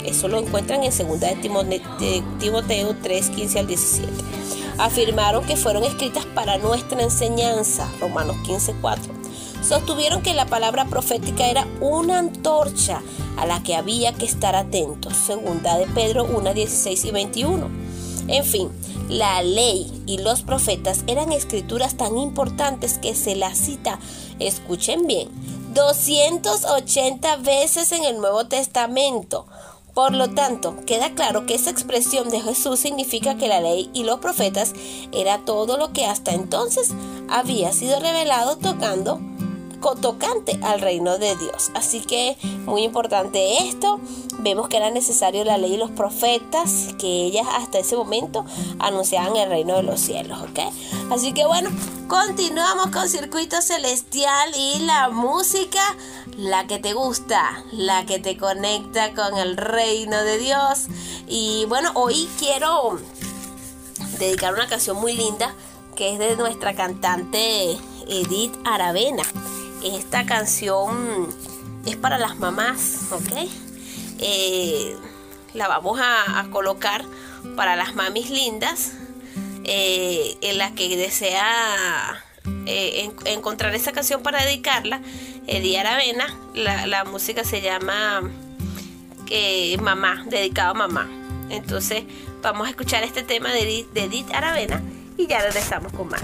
Eso lo encuentran en 2 de Timoteo 3, 15 al 17. Afirmaron que fueron escritas para nuestra enseñanza. Romanos 15, 4. Sostuvieron que la palabra profética era una antorcha a la que había que estar atentos. Segunda de Pedro 1, 16 y 21. En fin, la ley y los profetas eran escrituras tan importantes que se las cita, escuchen bien, 280 veces en el Nuevo Testamento. Por lo tanto, queda claro que esa expresión de Jesús significa que la ley y los profetas era todo lo que hasta entonces había sido revelado tocando tocante al reino de Dios. Así que muy importante esto. Vemos que era necesario la ley y los profetas, que ellas hasta ese momento anunciaban el reino de los cielos, ¿ok? Así que bueno, continuamos con Circuito Celestial y la música, la que te gusta, la que te conecta con el reino de Dios. Y bueno, hoy quiero dedicar una canción muy linda que es de nuestra cantante Edith Aravena. Esta canción es para las mamás, ¿ok? Eh, la vamos a, colocar para las mamis lindas, eh, en las que desea eh, en, encontrar esa canción para dedicarla. Edith Aravena, la, la música se llama Mamá, dedicado a mamá. Entonces vamos a escuchar este tema de de Edith Aravena y ya regresamos con más.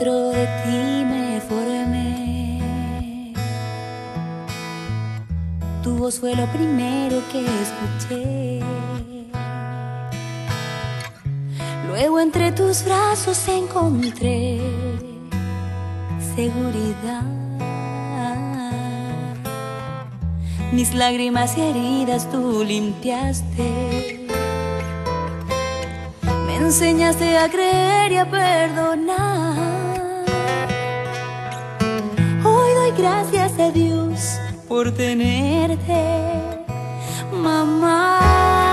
Dentro de ti me formé. Tu voz fue lo primero que escuché. Luego entre tus brazos encontré seguridad. Mis lágrimas y heridas tú limpiaste. Me enseñaste a creer y a perdonar. Gracias a Dios por tenerte, mamá.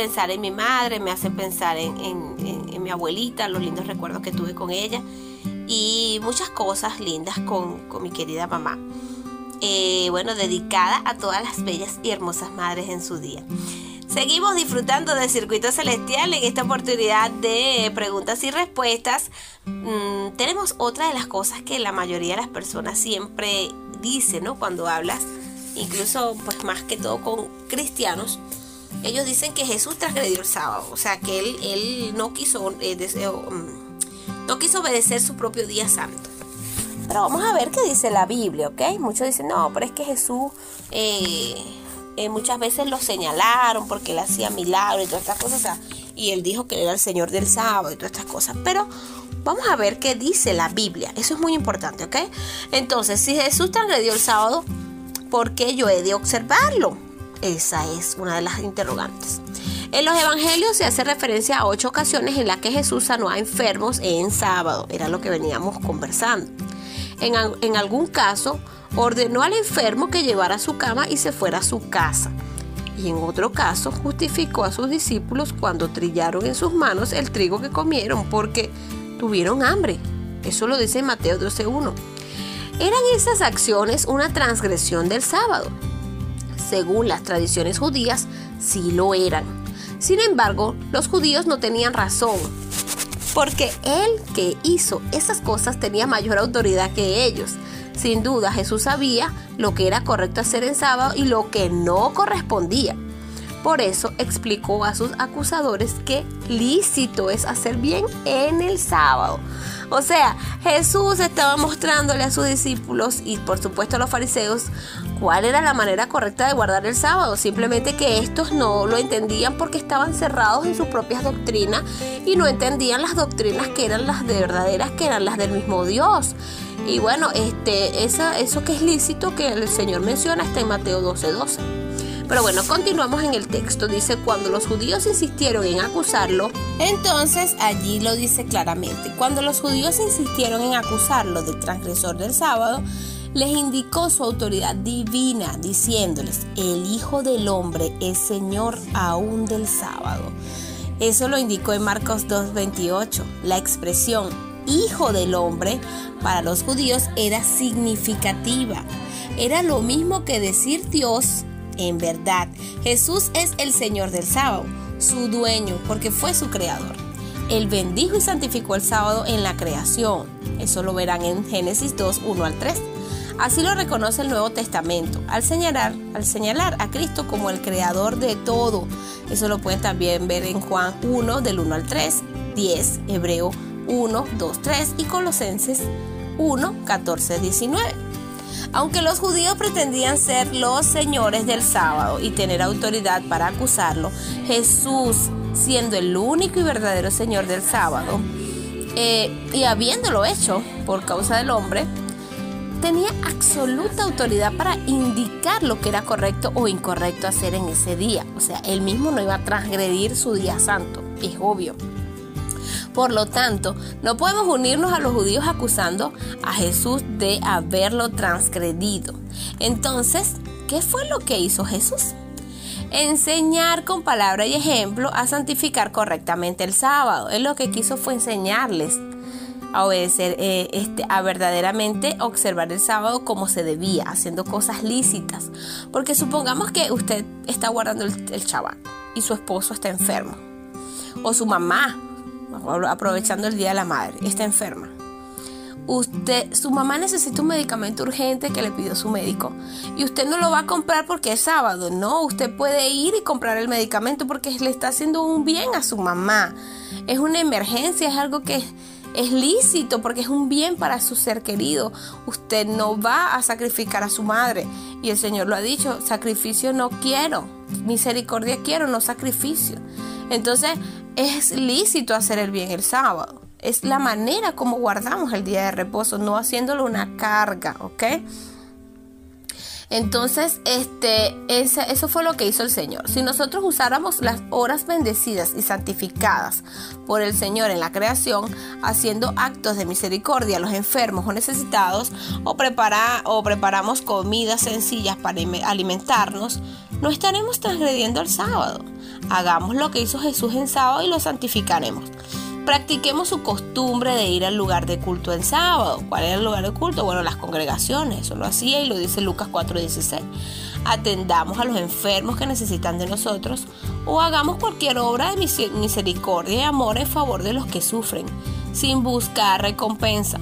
Pensar en mi madre, me hace pensar en, mi abuelita, los lindos recuerdos que tuve con ella y muchas cosas lindas con, mi querida mamá. Eh, bueno, dedicada a todas las bellas y hermosas madres en su día. Seguimos disfrutando del circuito celestial en esta oportunidad de preguntas y respuestas. Mm, tenemos otra de las cosas que la mayoría de las personas siempre dicen, ¿no? Cuando hablas, incluso pues más que todo con cristianos, ellos dicen que Jesús transgredió el sábado, o sea que él, él no quiso eh, mm, no quiso obedecer su propio día santo. Pero vamos a ver qué dice la Biblia, ¿ok? Muchos dicen, no, pero es que Jesús eh, eh, muchas veces lo señalaron porque él hacía milagros y todas estas cosas, y él dijo que era el Señor del sábado y todas estas cosas. Pero vamos a ver qué dice la Biblia, eso es muy importante, ¿ok? Entonces, si Jesús transgredió el sábado, ¿por qué yo he de observarlo? Esa es una de las interrogantes. En los evangelios se hace referencia a ocho ocasiones en las que Jesús sanó a enfermos en sábado. Era lo que veníamos conversando. En, en algún caso, ordenó al enfermo que llevara su cama y se fuera a su casa. Y en otro caso justificó a sus discípulos cuando trillaron en sus manos el trigo que comieron porque tuvieron hambre. Eso lo dice Mateo 12.1. ¿Eran esas acciones una transgresión del sábado? Según las tradiciones judías, sí lo eran. Sin embargo, los judíos no tenían razón, porque él que hizo esas cosas tenía mayor autoridad que ellos. Sin duda, Jesús sabía lo que era correcto hacer en sábado y lo que no correspondía. Por eso explicó a sus acusadores que lícito es hacer bien en el sábado. O sea, Jesús estaba mostrándole a sus discípulos y por supuesto a los fariseos cuál era la manera correcta de guardar el sábado. Simplemente que estos no lo entendían porque estaban cerrados en sus propias doctrinas y no entendían las doctrinas que eran las de verdaderas, que eran las del mismo Dios. Y bueno, este, esa, eso que es lícito que el Señor menciona está en Mateo 12:12. 12. Pero bueno, continuamos en el texto. Dice, cuando los judíos insistieron en acusarlo, entonces allí lo dice claramente. Cuando los judíos insistieron en acusarlo de transgresor del sábado, les indicó su autoridad divina, diciéndoles, el Hijo del Hombre es Señor aún del sábado. Eso lo indicó en Marcos 2.28. La expresión Hijo del Hombre para los judíos era significativa. Era lo mismo que decir Dios en verdad. Jesús es el Señor del sábado, su dueño, porque fue su creador. Él bendijo y santificó el sábado en la creación. Eso lo verán en Génesis 2, 1 al 3. Así lo reconoce el Nuevo Testamento, al señalar, al señalar a Cristo como el creador de todo. Eso lo pueden también ver en Juan 1, del 1 al 3, 10, Hebreo 1, 2, 3 y Colosenses 1, 14, 19. Aunque los judíos pretendían ser los señores del sábado y tener autoridad para acusarlo, Jesús, siendo el único y verdadero señor del sábado, eh, y habiéndolo hecho por causa del hombre, tenía absoluta autoridad para indicar lo que era correcto o incorrecto hacer en ese día. O sea, él mismo no iba a transgredir su día santo, es obvio. Por lo tanto, no podemos unirnos a los judíos acusando a Jesús de haberlo transgredido. Entonces, ¿qué fue lo que hizo Jesús? Enseñar con palabra y ejemplo a santificar correctamente el sábado. Él lo que quiso fue enseñarles a obedecer, eh, este, a verdaderamente observar el sábado como se debía, haciendo cosas lícitas. Porque supongamos que usted está guardando el, el y su esposo está enfermo. O su mamá, aprovechando el Día de la Madre, está enferma. Usted, su mamá necesita un medicamento urgente que le pidió su médico y usted no lo va a comprar porque es sábado, no, usted puede ir y comprar el medicamento porque le está haciendo un bien a su mamá. Es una emergencia, es algo que es lícito porque es un bien para su ser querido. Usted no va a sacrificar a su madre. Y el Señor lo ha dicho, sacrificio no quiero, misericordia quiero, no sacrificio. Entonces es lícito hacer el bien el sábado. Es la manera como guardamos el día de reposo, no haciéndolo una carga, ¿ok? Entonces, este, eso fue lo que hizo el Señor. Si nosotros usáramos las horas bendecidas y santificadas por el Señor en la creación, haciendo actos de misericordia a los enfermos o necesitados, o, prepara, o preparamos comidas sencillas para alimentarnos, no estaremos transgrediendo el sábado. Hagamos lo que hizo Jesús en sábado y lo santificaremos. Practiquemos su costumbre de ir al lugar de culto en sábado. ¿Cuál era el lugar de culto? Bueno, las congregaciones. Eso lo hacía y lo dice Lucas 4:16. Atendamos a los enfermos que necesitan de nosotros o hagamos cualquier obra de misericordia y amor en favor de los que sufren, sin buscar recompensa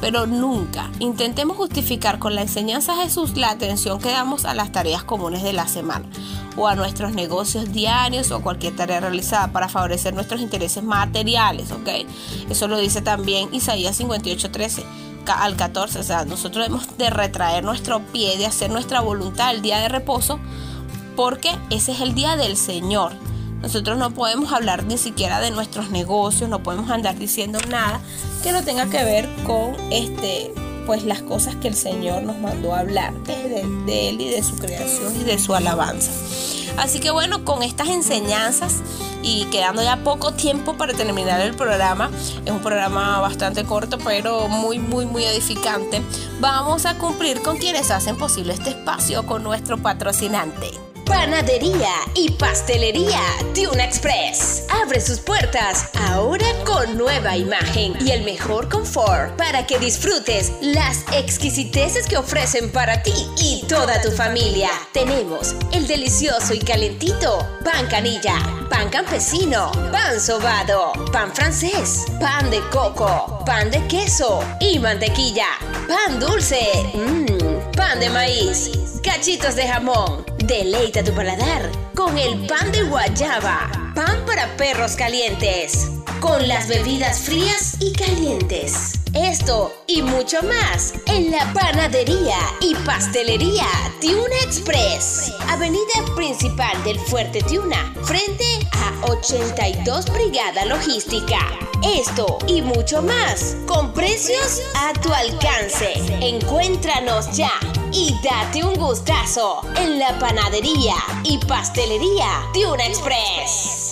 pero nunca intentemos justificar con la enseñanza de Jesús la atención que damos a las tareas comunes de la semana o a nuestros negocios diarios o cualquier tarea realizada para favorecer nuestros intereses materiales, ¿ok? Eso lo dice también Isaías 58, 13 al 14, o sea, nosotros debemos de retraer nuestro pie, de hacer nuestra voluntad el día de reposo, porque ese es el día del Señor. Nosotros no podemos hablar ni siquiera de nuestros negocios, no podemos andar diciendo nada que no tenga que ver con este pues las cosas que el Señor nos mandó a hablar de, de Él y de su creación y de su alabanza. Así que bueno, con estas enseñanzas y quedando ya poco tiempo para terminar el programa, es un programa bastante corto pero muy muy muy edificante, vamos a cumplir con quienes hacen posible este espacio con nuestro patrocinante. Panadería y pastelería Tuna Express. Abre sus puertas ahora con nueva imagen y el mejor confort para que disfrutes las exquisiteces que ofrecen para ti y toda tu familia. Tenemos el delicioso y calentito pan canilla, pan campesino, pan sobado, pan francés, pan de coco, pan de queso y mantequilla, pan dulce, mmm, pan de maíz, cachitos de jamón. Deleita tu paladar con el pan de guayaba, pan para perros calientes, con las bebidas frías y calientes. Esto y mucho más en la panadería y pastelería Tiuna Express, avenida principal del Fuerte Tiuna, frente a 82 Brigada Logística. Esto y mucho más con precios a tu alcance. Encuéntranos ya y date un gustazo en la panadería y pastelería Tiuna Express.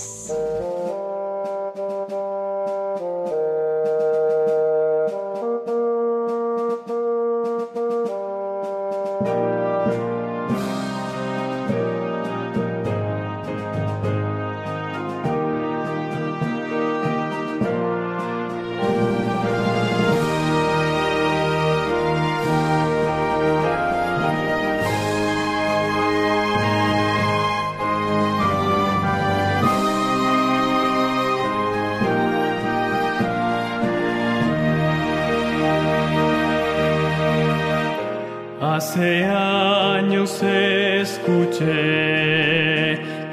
Hace años escuché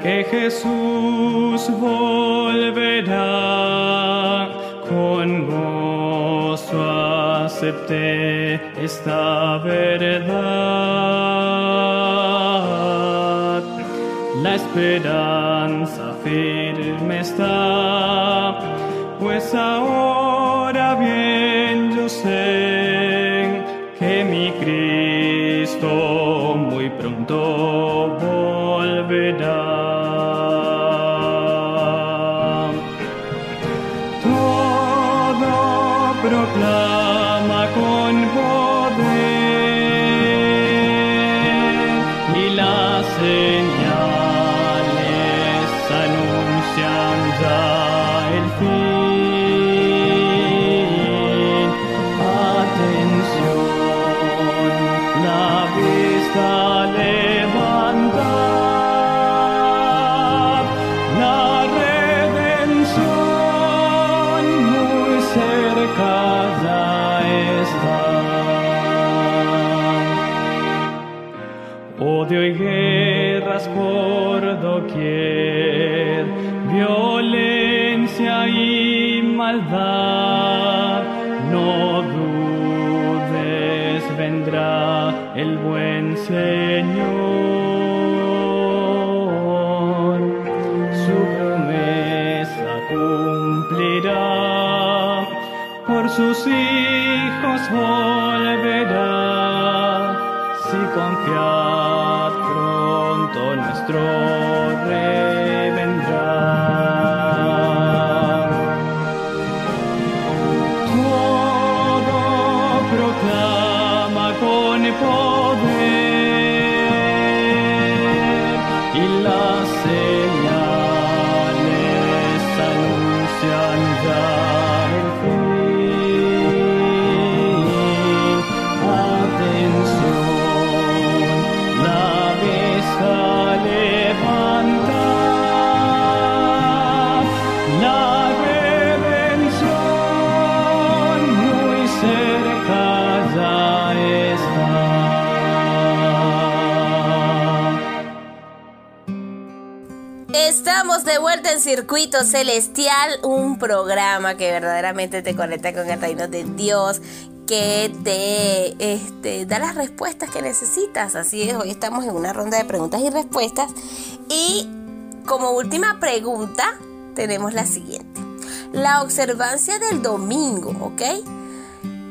que Jesús volverá. Con gozo acepté esta verdad. La esperanza firme está, pues ahora pronto volverá. Sus hijos volverá. Si confiad pronto nuestro rey De vuelta en Circuito Celestial, un programa que verdaderamente te conecta con el reino de Dios, que te este, da las respuestas que necesitas. Así es, hoy estamos en una ronda de preguntas y respuestas. Y como última pregunta, tenemos la siguiente. La observancia del domingo, ¿ok?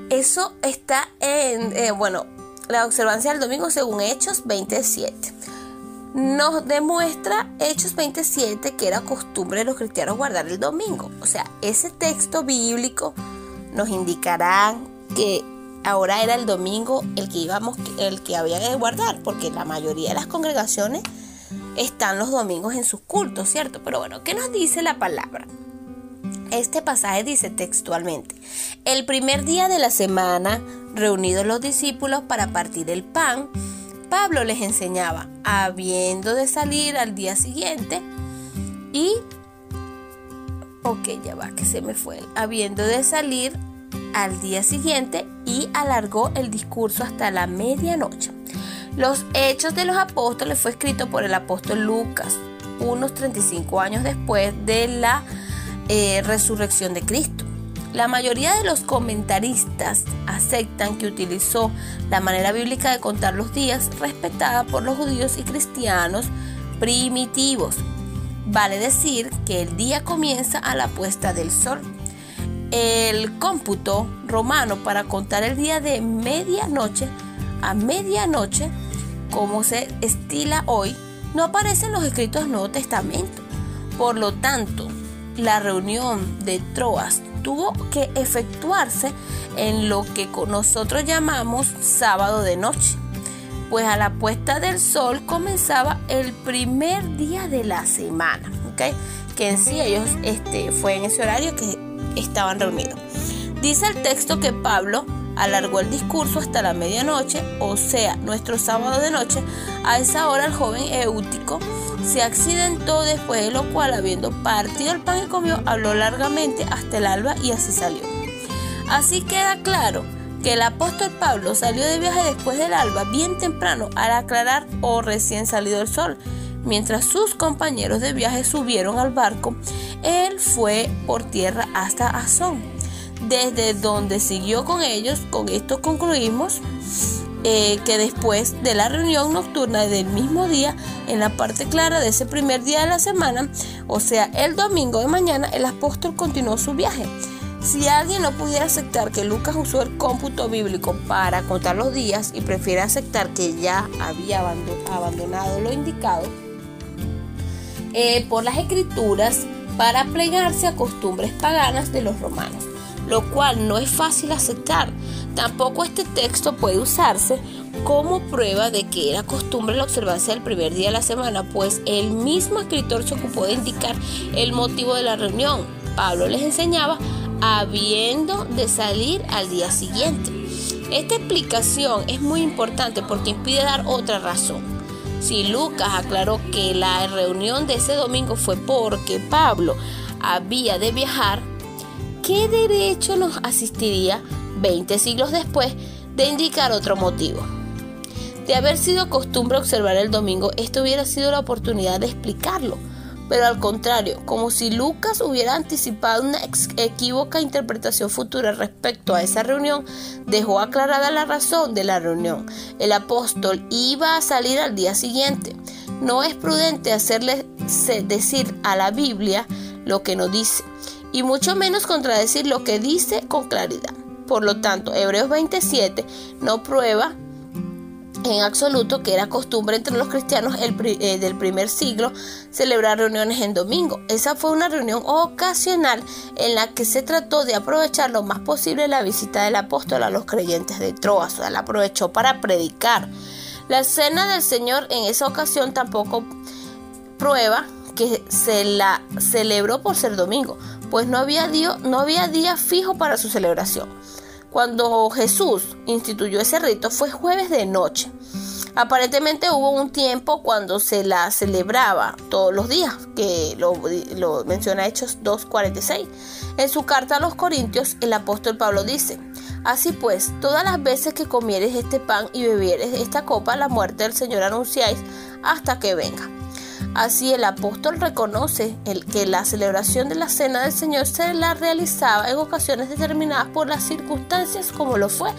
Eso está en, eh, bueno, la observancia del domingo según Hechos 27. Nos demuestra Hechos 27 que era costumbre de los cristianos guardar el domingo. O sea, ese texto bíblico nos indicará que ahora era el domingo el que íbamos, el que había que guardar, porque la mayoría de las congregaciones están los domingos en sus cultos, ¿cierto? Pero bueno, ¿qué nos dice la palabra? Este pasaje dice textualmente, el primer día de la semana, reunidos los discípulos para partir el pan, Pablo les enseñaba, habiendo de salir al día siguiente y... Ok, ya va, que se me fue. Habiendo de salir al día siguiente y alargó el discurso hasta la medianoche. Los Hechos de los Apóstoles fue escrito por el apóstol Lucas, unos 35 años después de la eh, resurrección de Cristo. La mayoría de los comentaristas aceptan que utilizó la manera bíblica de contar los días respetada por los judíos y cristianos primitivos. Vale decir que el día comienza a la puesta del sol. El cómputo romano para contar el día de medianoche a medianoche, como se estila hoy, no aparece en los escritos del Nuevo Testamento. Por lo tanto, la reunión de Troas tuvo que efectuarse en lo que nosotros llamamos sábado de noche, pues a la puesta del sol comenzaba el primer día de la semana, ¿ok? que en sí ellos este, fue en ese horario que estaban reunidos. Dice el texto que Pablo alargó el discurso hasta la medianoche, o sea, nuestro sábado de noche. A esa hora el joven Eutico se accidentó después de lo cual, habiendo partido el pan y comió, habló largamente hasta el alba y así salió. Así queda claro que el apóstol Pablo salió de viaje después del alba, bien temprano, al aclarar o recién salido el sol. Mientras sus compañeros de viaje subieron al barco, él fue por tierra hasta Azón, desde donde siguió con ellos. Con esto concluimos eh, que después de la reunión nocturna del mismo día, en la parte clara de ese primer día de la semana, o sea, el domingo de mañana, el apóstol continuó su viaje. Si alguien no pudiera aceptar que Lucas usó el cómputo bíblico para contar los días y prefiere aceptar que ya había abandonado lo indicado eh, por las escrituras para plegarse a costumbres paganas de los romanos, lo cual no es fácil aceptar. Tampoco este texto puede usarse como prueba de que era costumbre la observancia del primer día de la semana, pues el mismo escritor se ocupó de indicar el motivo de la reunión. Pablo les enseñaba habiendo de salir al día siguiente. Esta explicación es muy importante porque impide dar otra razón. Si Lucas aclaró que la reunión de ese domingo fue porque Pablo había de viajar, ¿qué derecho nos asistiría 20 siglos después de indicar otro motivo? De haber sido costumbre observar el domingo, esto hubiera sido la oportunidad de explicarlo pero al contrario, como si Lucas hubiera anticipado una equívoca interpretación futura respecto a esa reunión, dejó aclarada la razón de la reunión. El apóstol iba a salir al día siguiente. No es prudente hacerle decir a la Biblia lo que no dice, y mucho menos contradecir lo que dice con claridad. Por lo tanto, Hebreos 27 no prueba en absoluto que era costumbre entre los cristianos eh, del primer siglo celebrar reuniones en domingo. Esa fue una reunión ocasional en la que se trató de aprovechar lo más posible la visita del apóstol a los creyentes de Troas, o sea, la aprovechó para predicar. La cena del Señor en esa ocasión tampoco prueba que se la celebró por ser domingo, pues no había, no había día fijo para su celebración. Cuando Jesús instituyó ese rito fue jueves de noche. Aparentemente hubo un tiempo cuando se la celebraba todos los días, que lo, menciona Hechos 2.46. En su carta a los Corintios, el apóstol Pablo dice, Así pues, todas las veces que comieres este pan y bebieres esta copa, la muerte del Señor anunciáis hasta que venga. Así el apóstol reconoce el que la celebración de la cena del Señor se la realizaba en ocasiones determinadas por las circunstancias como lo fue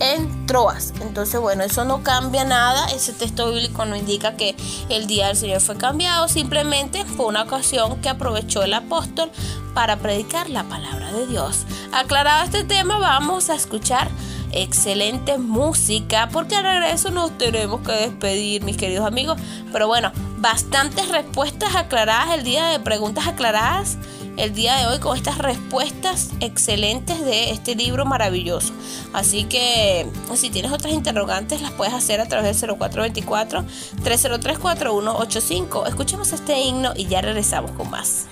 en Troas. Entonces, bueno, eso no cambia nada. Ese texto bíblico no indica que el día del Señor fue cambiado. Simplemente fue una ocasión que aprovechó el apóstol para predicar la palabra de Dios. Aclarado este tema, vamos a escuchar excelente música, porque al regreso nos tenemos que despedir, mis queridos amigos. Pero bueno, bastantes respuestas aclaradas, el día de preguntas aclaradas, el día de hoy con estas respuestas excelentes de este libro maravilloso. Así que si tienes otras interrogantes las puedes hacer a través del 0424-303-4185. Escuchemos este himno y ya regresamos con más.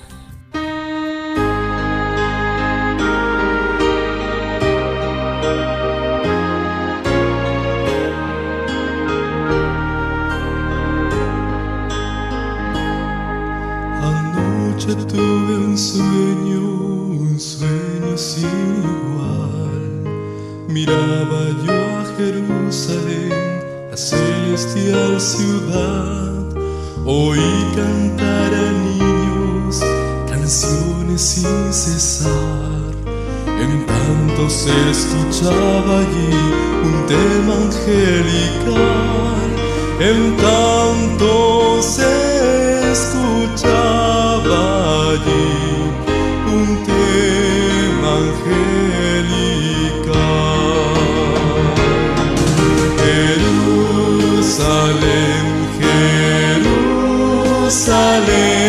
Anoche tuve un sueño, un sueño sin igual. Miraba yo a Jerusalén, la celestial ciudad. Oí cantar a niños canciones sin cesar. En tanto se escuchaba allí un tema angelical. En tanto se escuchaba allí un tema angelical. Jerusalén, Jerusalén,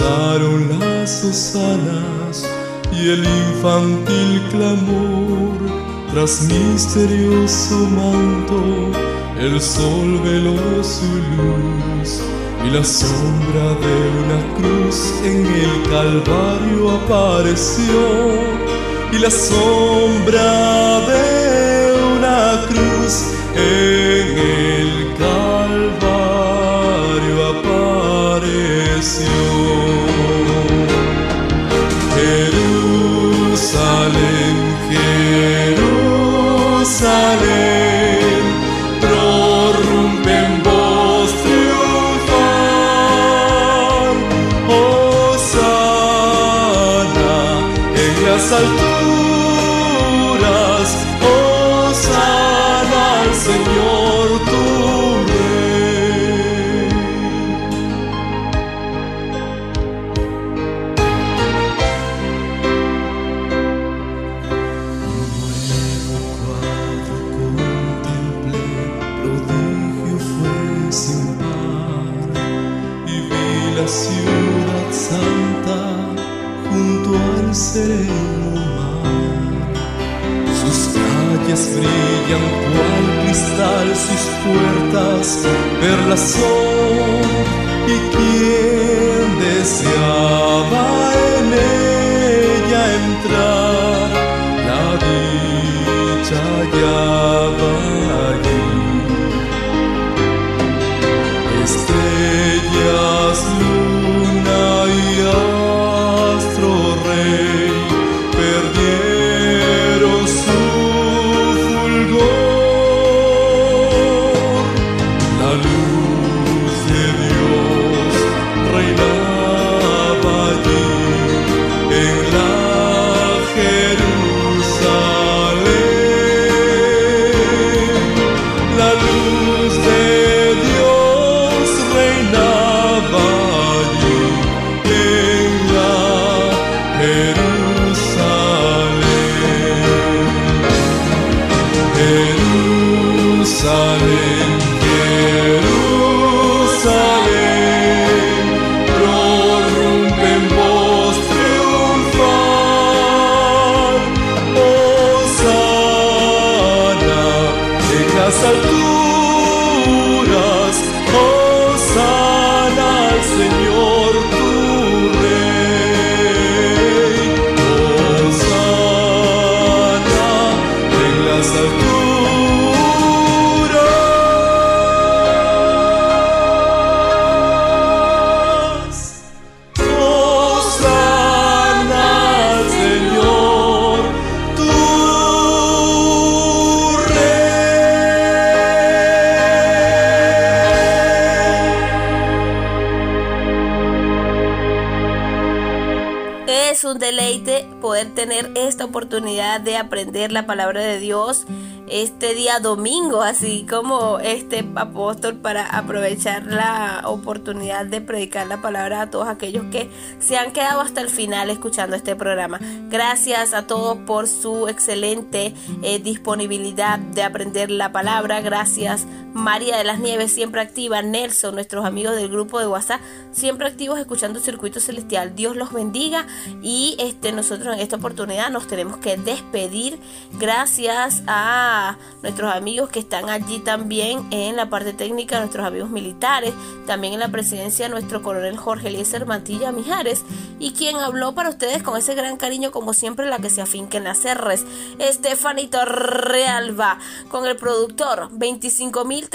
Las hosanas y el infantil clamor. Tras misterioso manto, el sol veló su luz y la sombra de una cruz en el Calvario apareció. Y la sombra de una cruz en soul. Aprender la palabra de Dios este día domingo, así como este apóstol para aprovechar la oportunidad de predicar la palabra a todos aquellos que se han quedado hasta el final escuchando este programa. Gracias a todos por su excelente eh, disponibilidad de aprender la palabra. Gracias María de las Nieves, siempre activa. Nelson, nuestros amigos del grupo de WhatsApp, siempre activos escuchando Circuito Celestial. Dios los bendiga y este, nosotros en esta oportunidad nos tenemos que despedir. Gracias a nuestros amigos que están allí también en la parte técnica, nuestros amigos militares, también en la presidencia nuestro coronel Jorge Eliezer Mantilla Mijares y quien habló para ustedes con ese gran cariño como siempre la que se afinquen las R's, Estefanito Realba, con el productor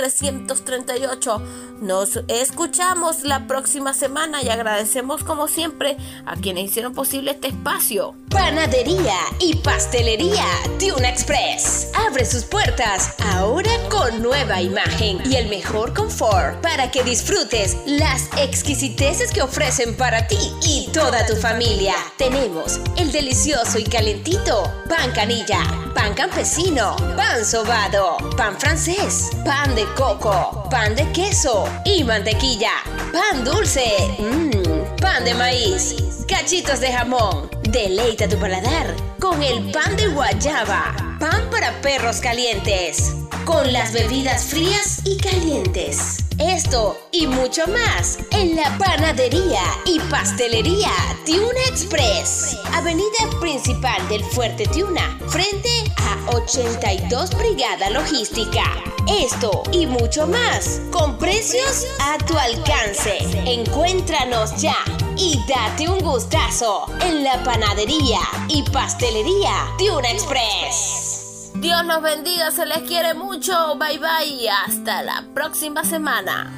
25.338. Nos escuchamos la próxima semana y agradecemos como siempre a quienes hicieron posible este espacio. Panadería y pastelería Tuna Express. Abre sus puertas ahora con nueva imagen y el mejor confort para que disfrutes las exquisiteces que ofrecen para ti y toda tu familia. Tenemos el delicioso y calentito pan canilla, pan campesino, pan sobado, pan francés, pan de coco, pan de queso y mantequilla, pan dulce, mmm, pan de maíz, cachitos de jamón. Deleita tu paladar con el pan de guayaba, pan para perros calientes, con las bebidas frías y calientes. Esto y mucho más en la panadería y pastelería Tiuna Express, avenida principal del Fuerte Tiuna, frente a 82 Brigada Logística. Esto y mucho más con precios a tu alcance. Encuéntranos ya y date un gustazo en la panadería y pastelería Tiuna Express. Dios los bendiga, se les quiere mucho. Bye bye. Hasta la próxima semana.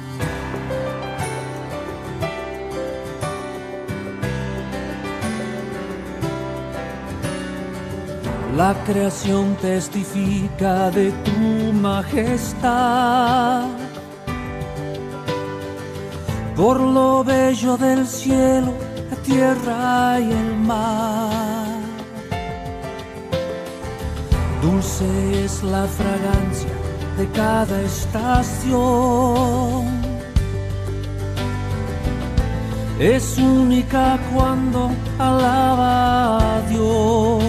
La creación testifica de tu majestad. Por lo bello del cielo, la tierra y el mar. Dulce es la fragancia de cada estación. Es única cuando alaba a Dios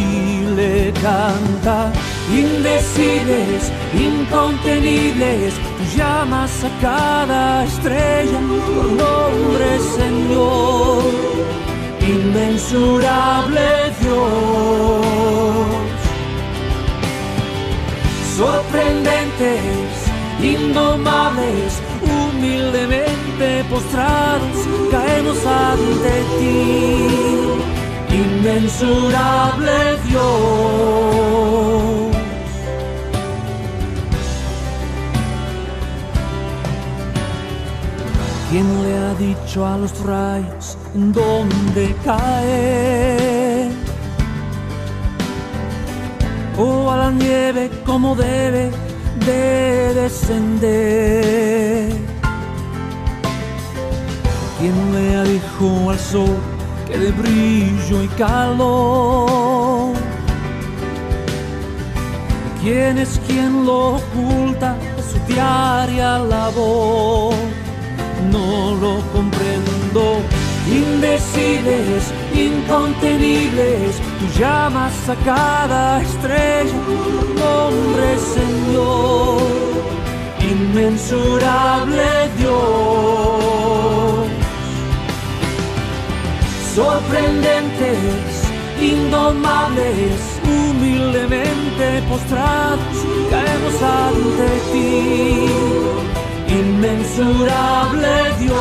y le canta. Indecibles, incontenibles, tú llamas a cada estrella por nombre, Señor. Inmensurable Dios sorprendentes, indomables, humildemente postrados, caemos ante ti, inmensurable Dios. ¿Quién le ha dicho a los rayos en dónde caer? o a la nieve como debe de descender. ¿Quién le ha dicho al sol que de brillo y calor? ¿Quién es quien lo oculta su diaria labor? No lo comprendo. Indecibles, incontenibles, tú llamas a cada estrella por nombre, Señor, inmensurable Dios. Sorprendentes, indomables, humildemente postrados, caemos ante ti, inmensurable Dios.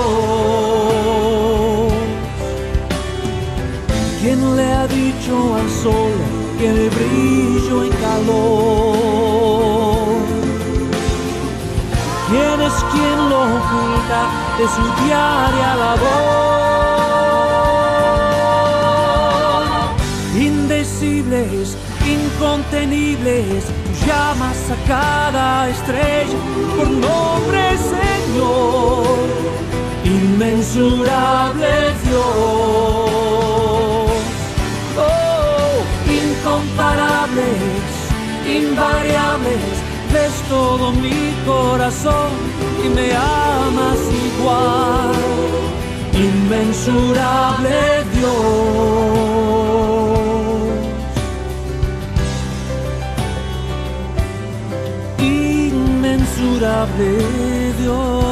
¿Quién le ha dicho al sol que de brillo y calor? ¿Quién es quien lo oculta de su diaria labor? Indecibles, incontenibles, llamas a cada estrella por nombre, Señor, inmensurable Dios. incomparables, invariables, ves todo mi corazón y me amas igual. Inmensurable Dios. inconmensurable Dios.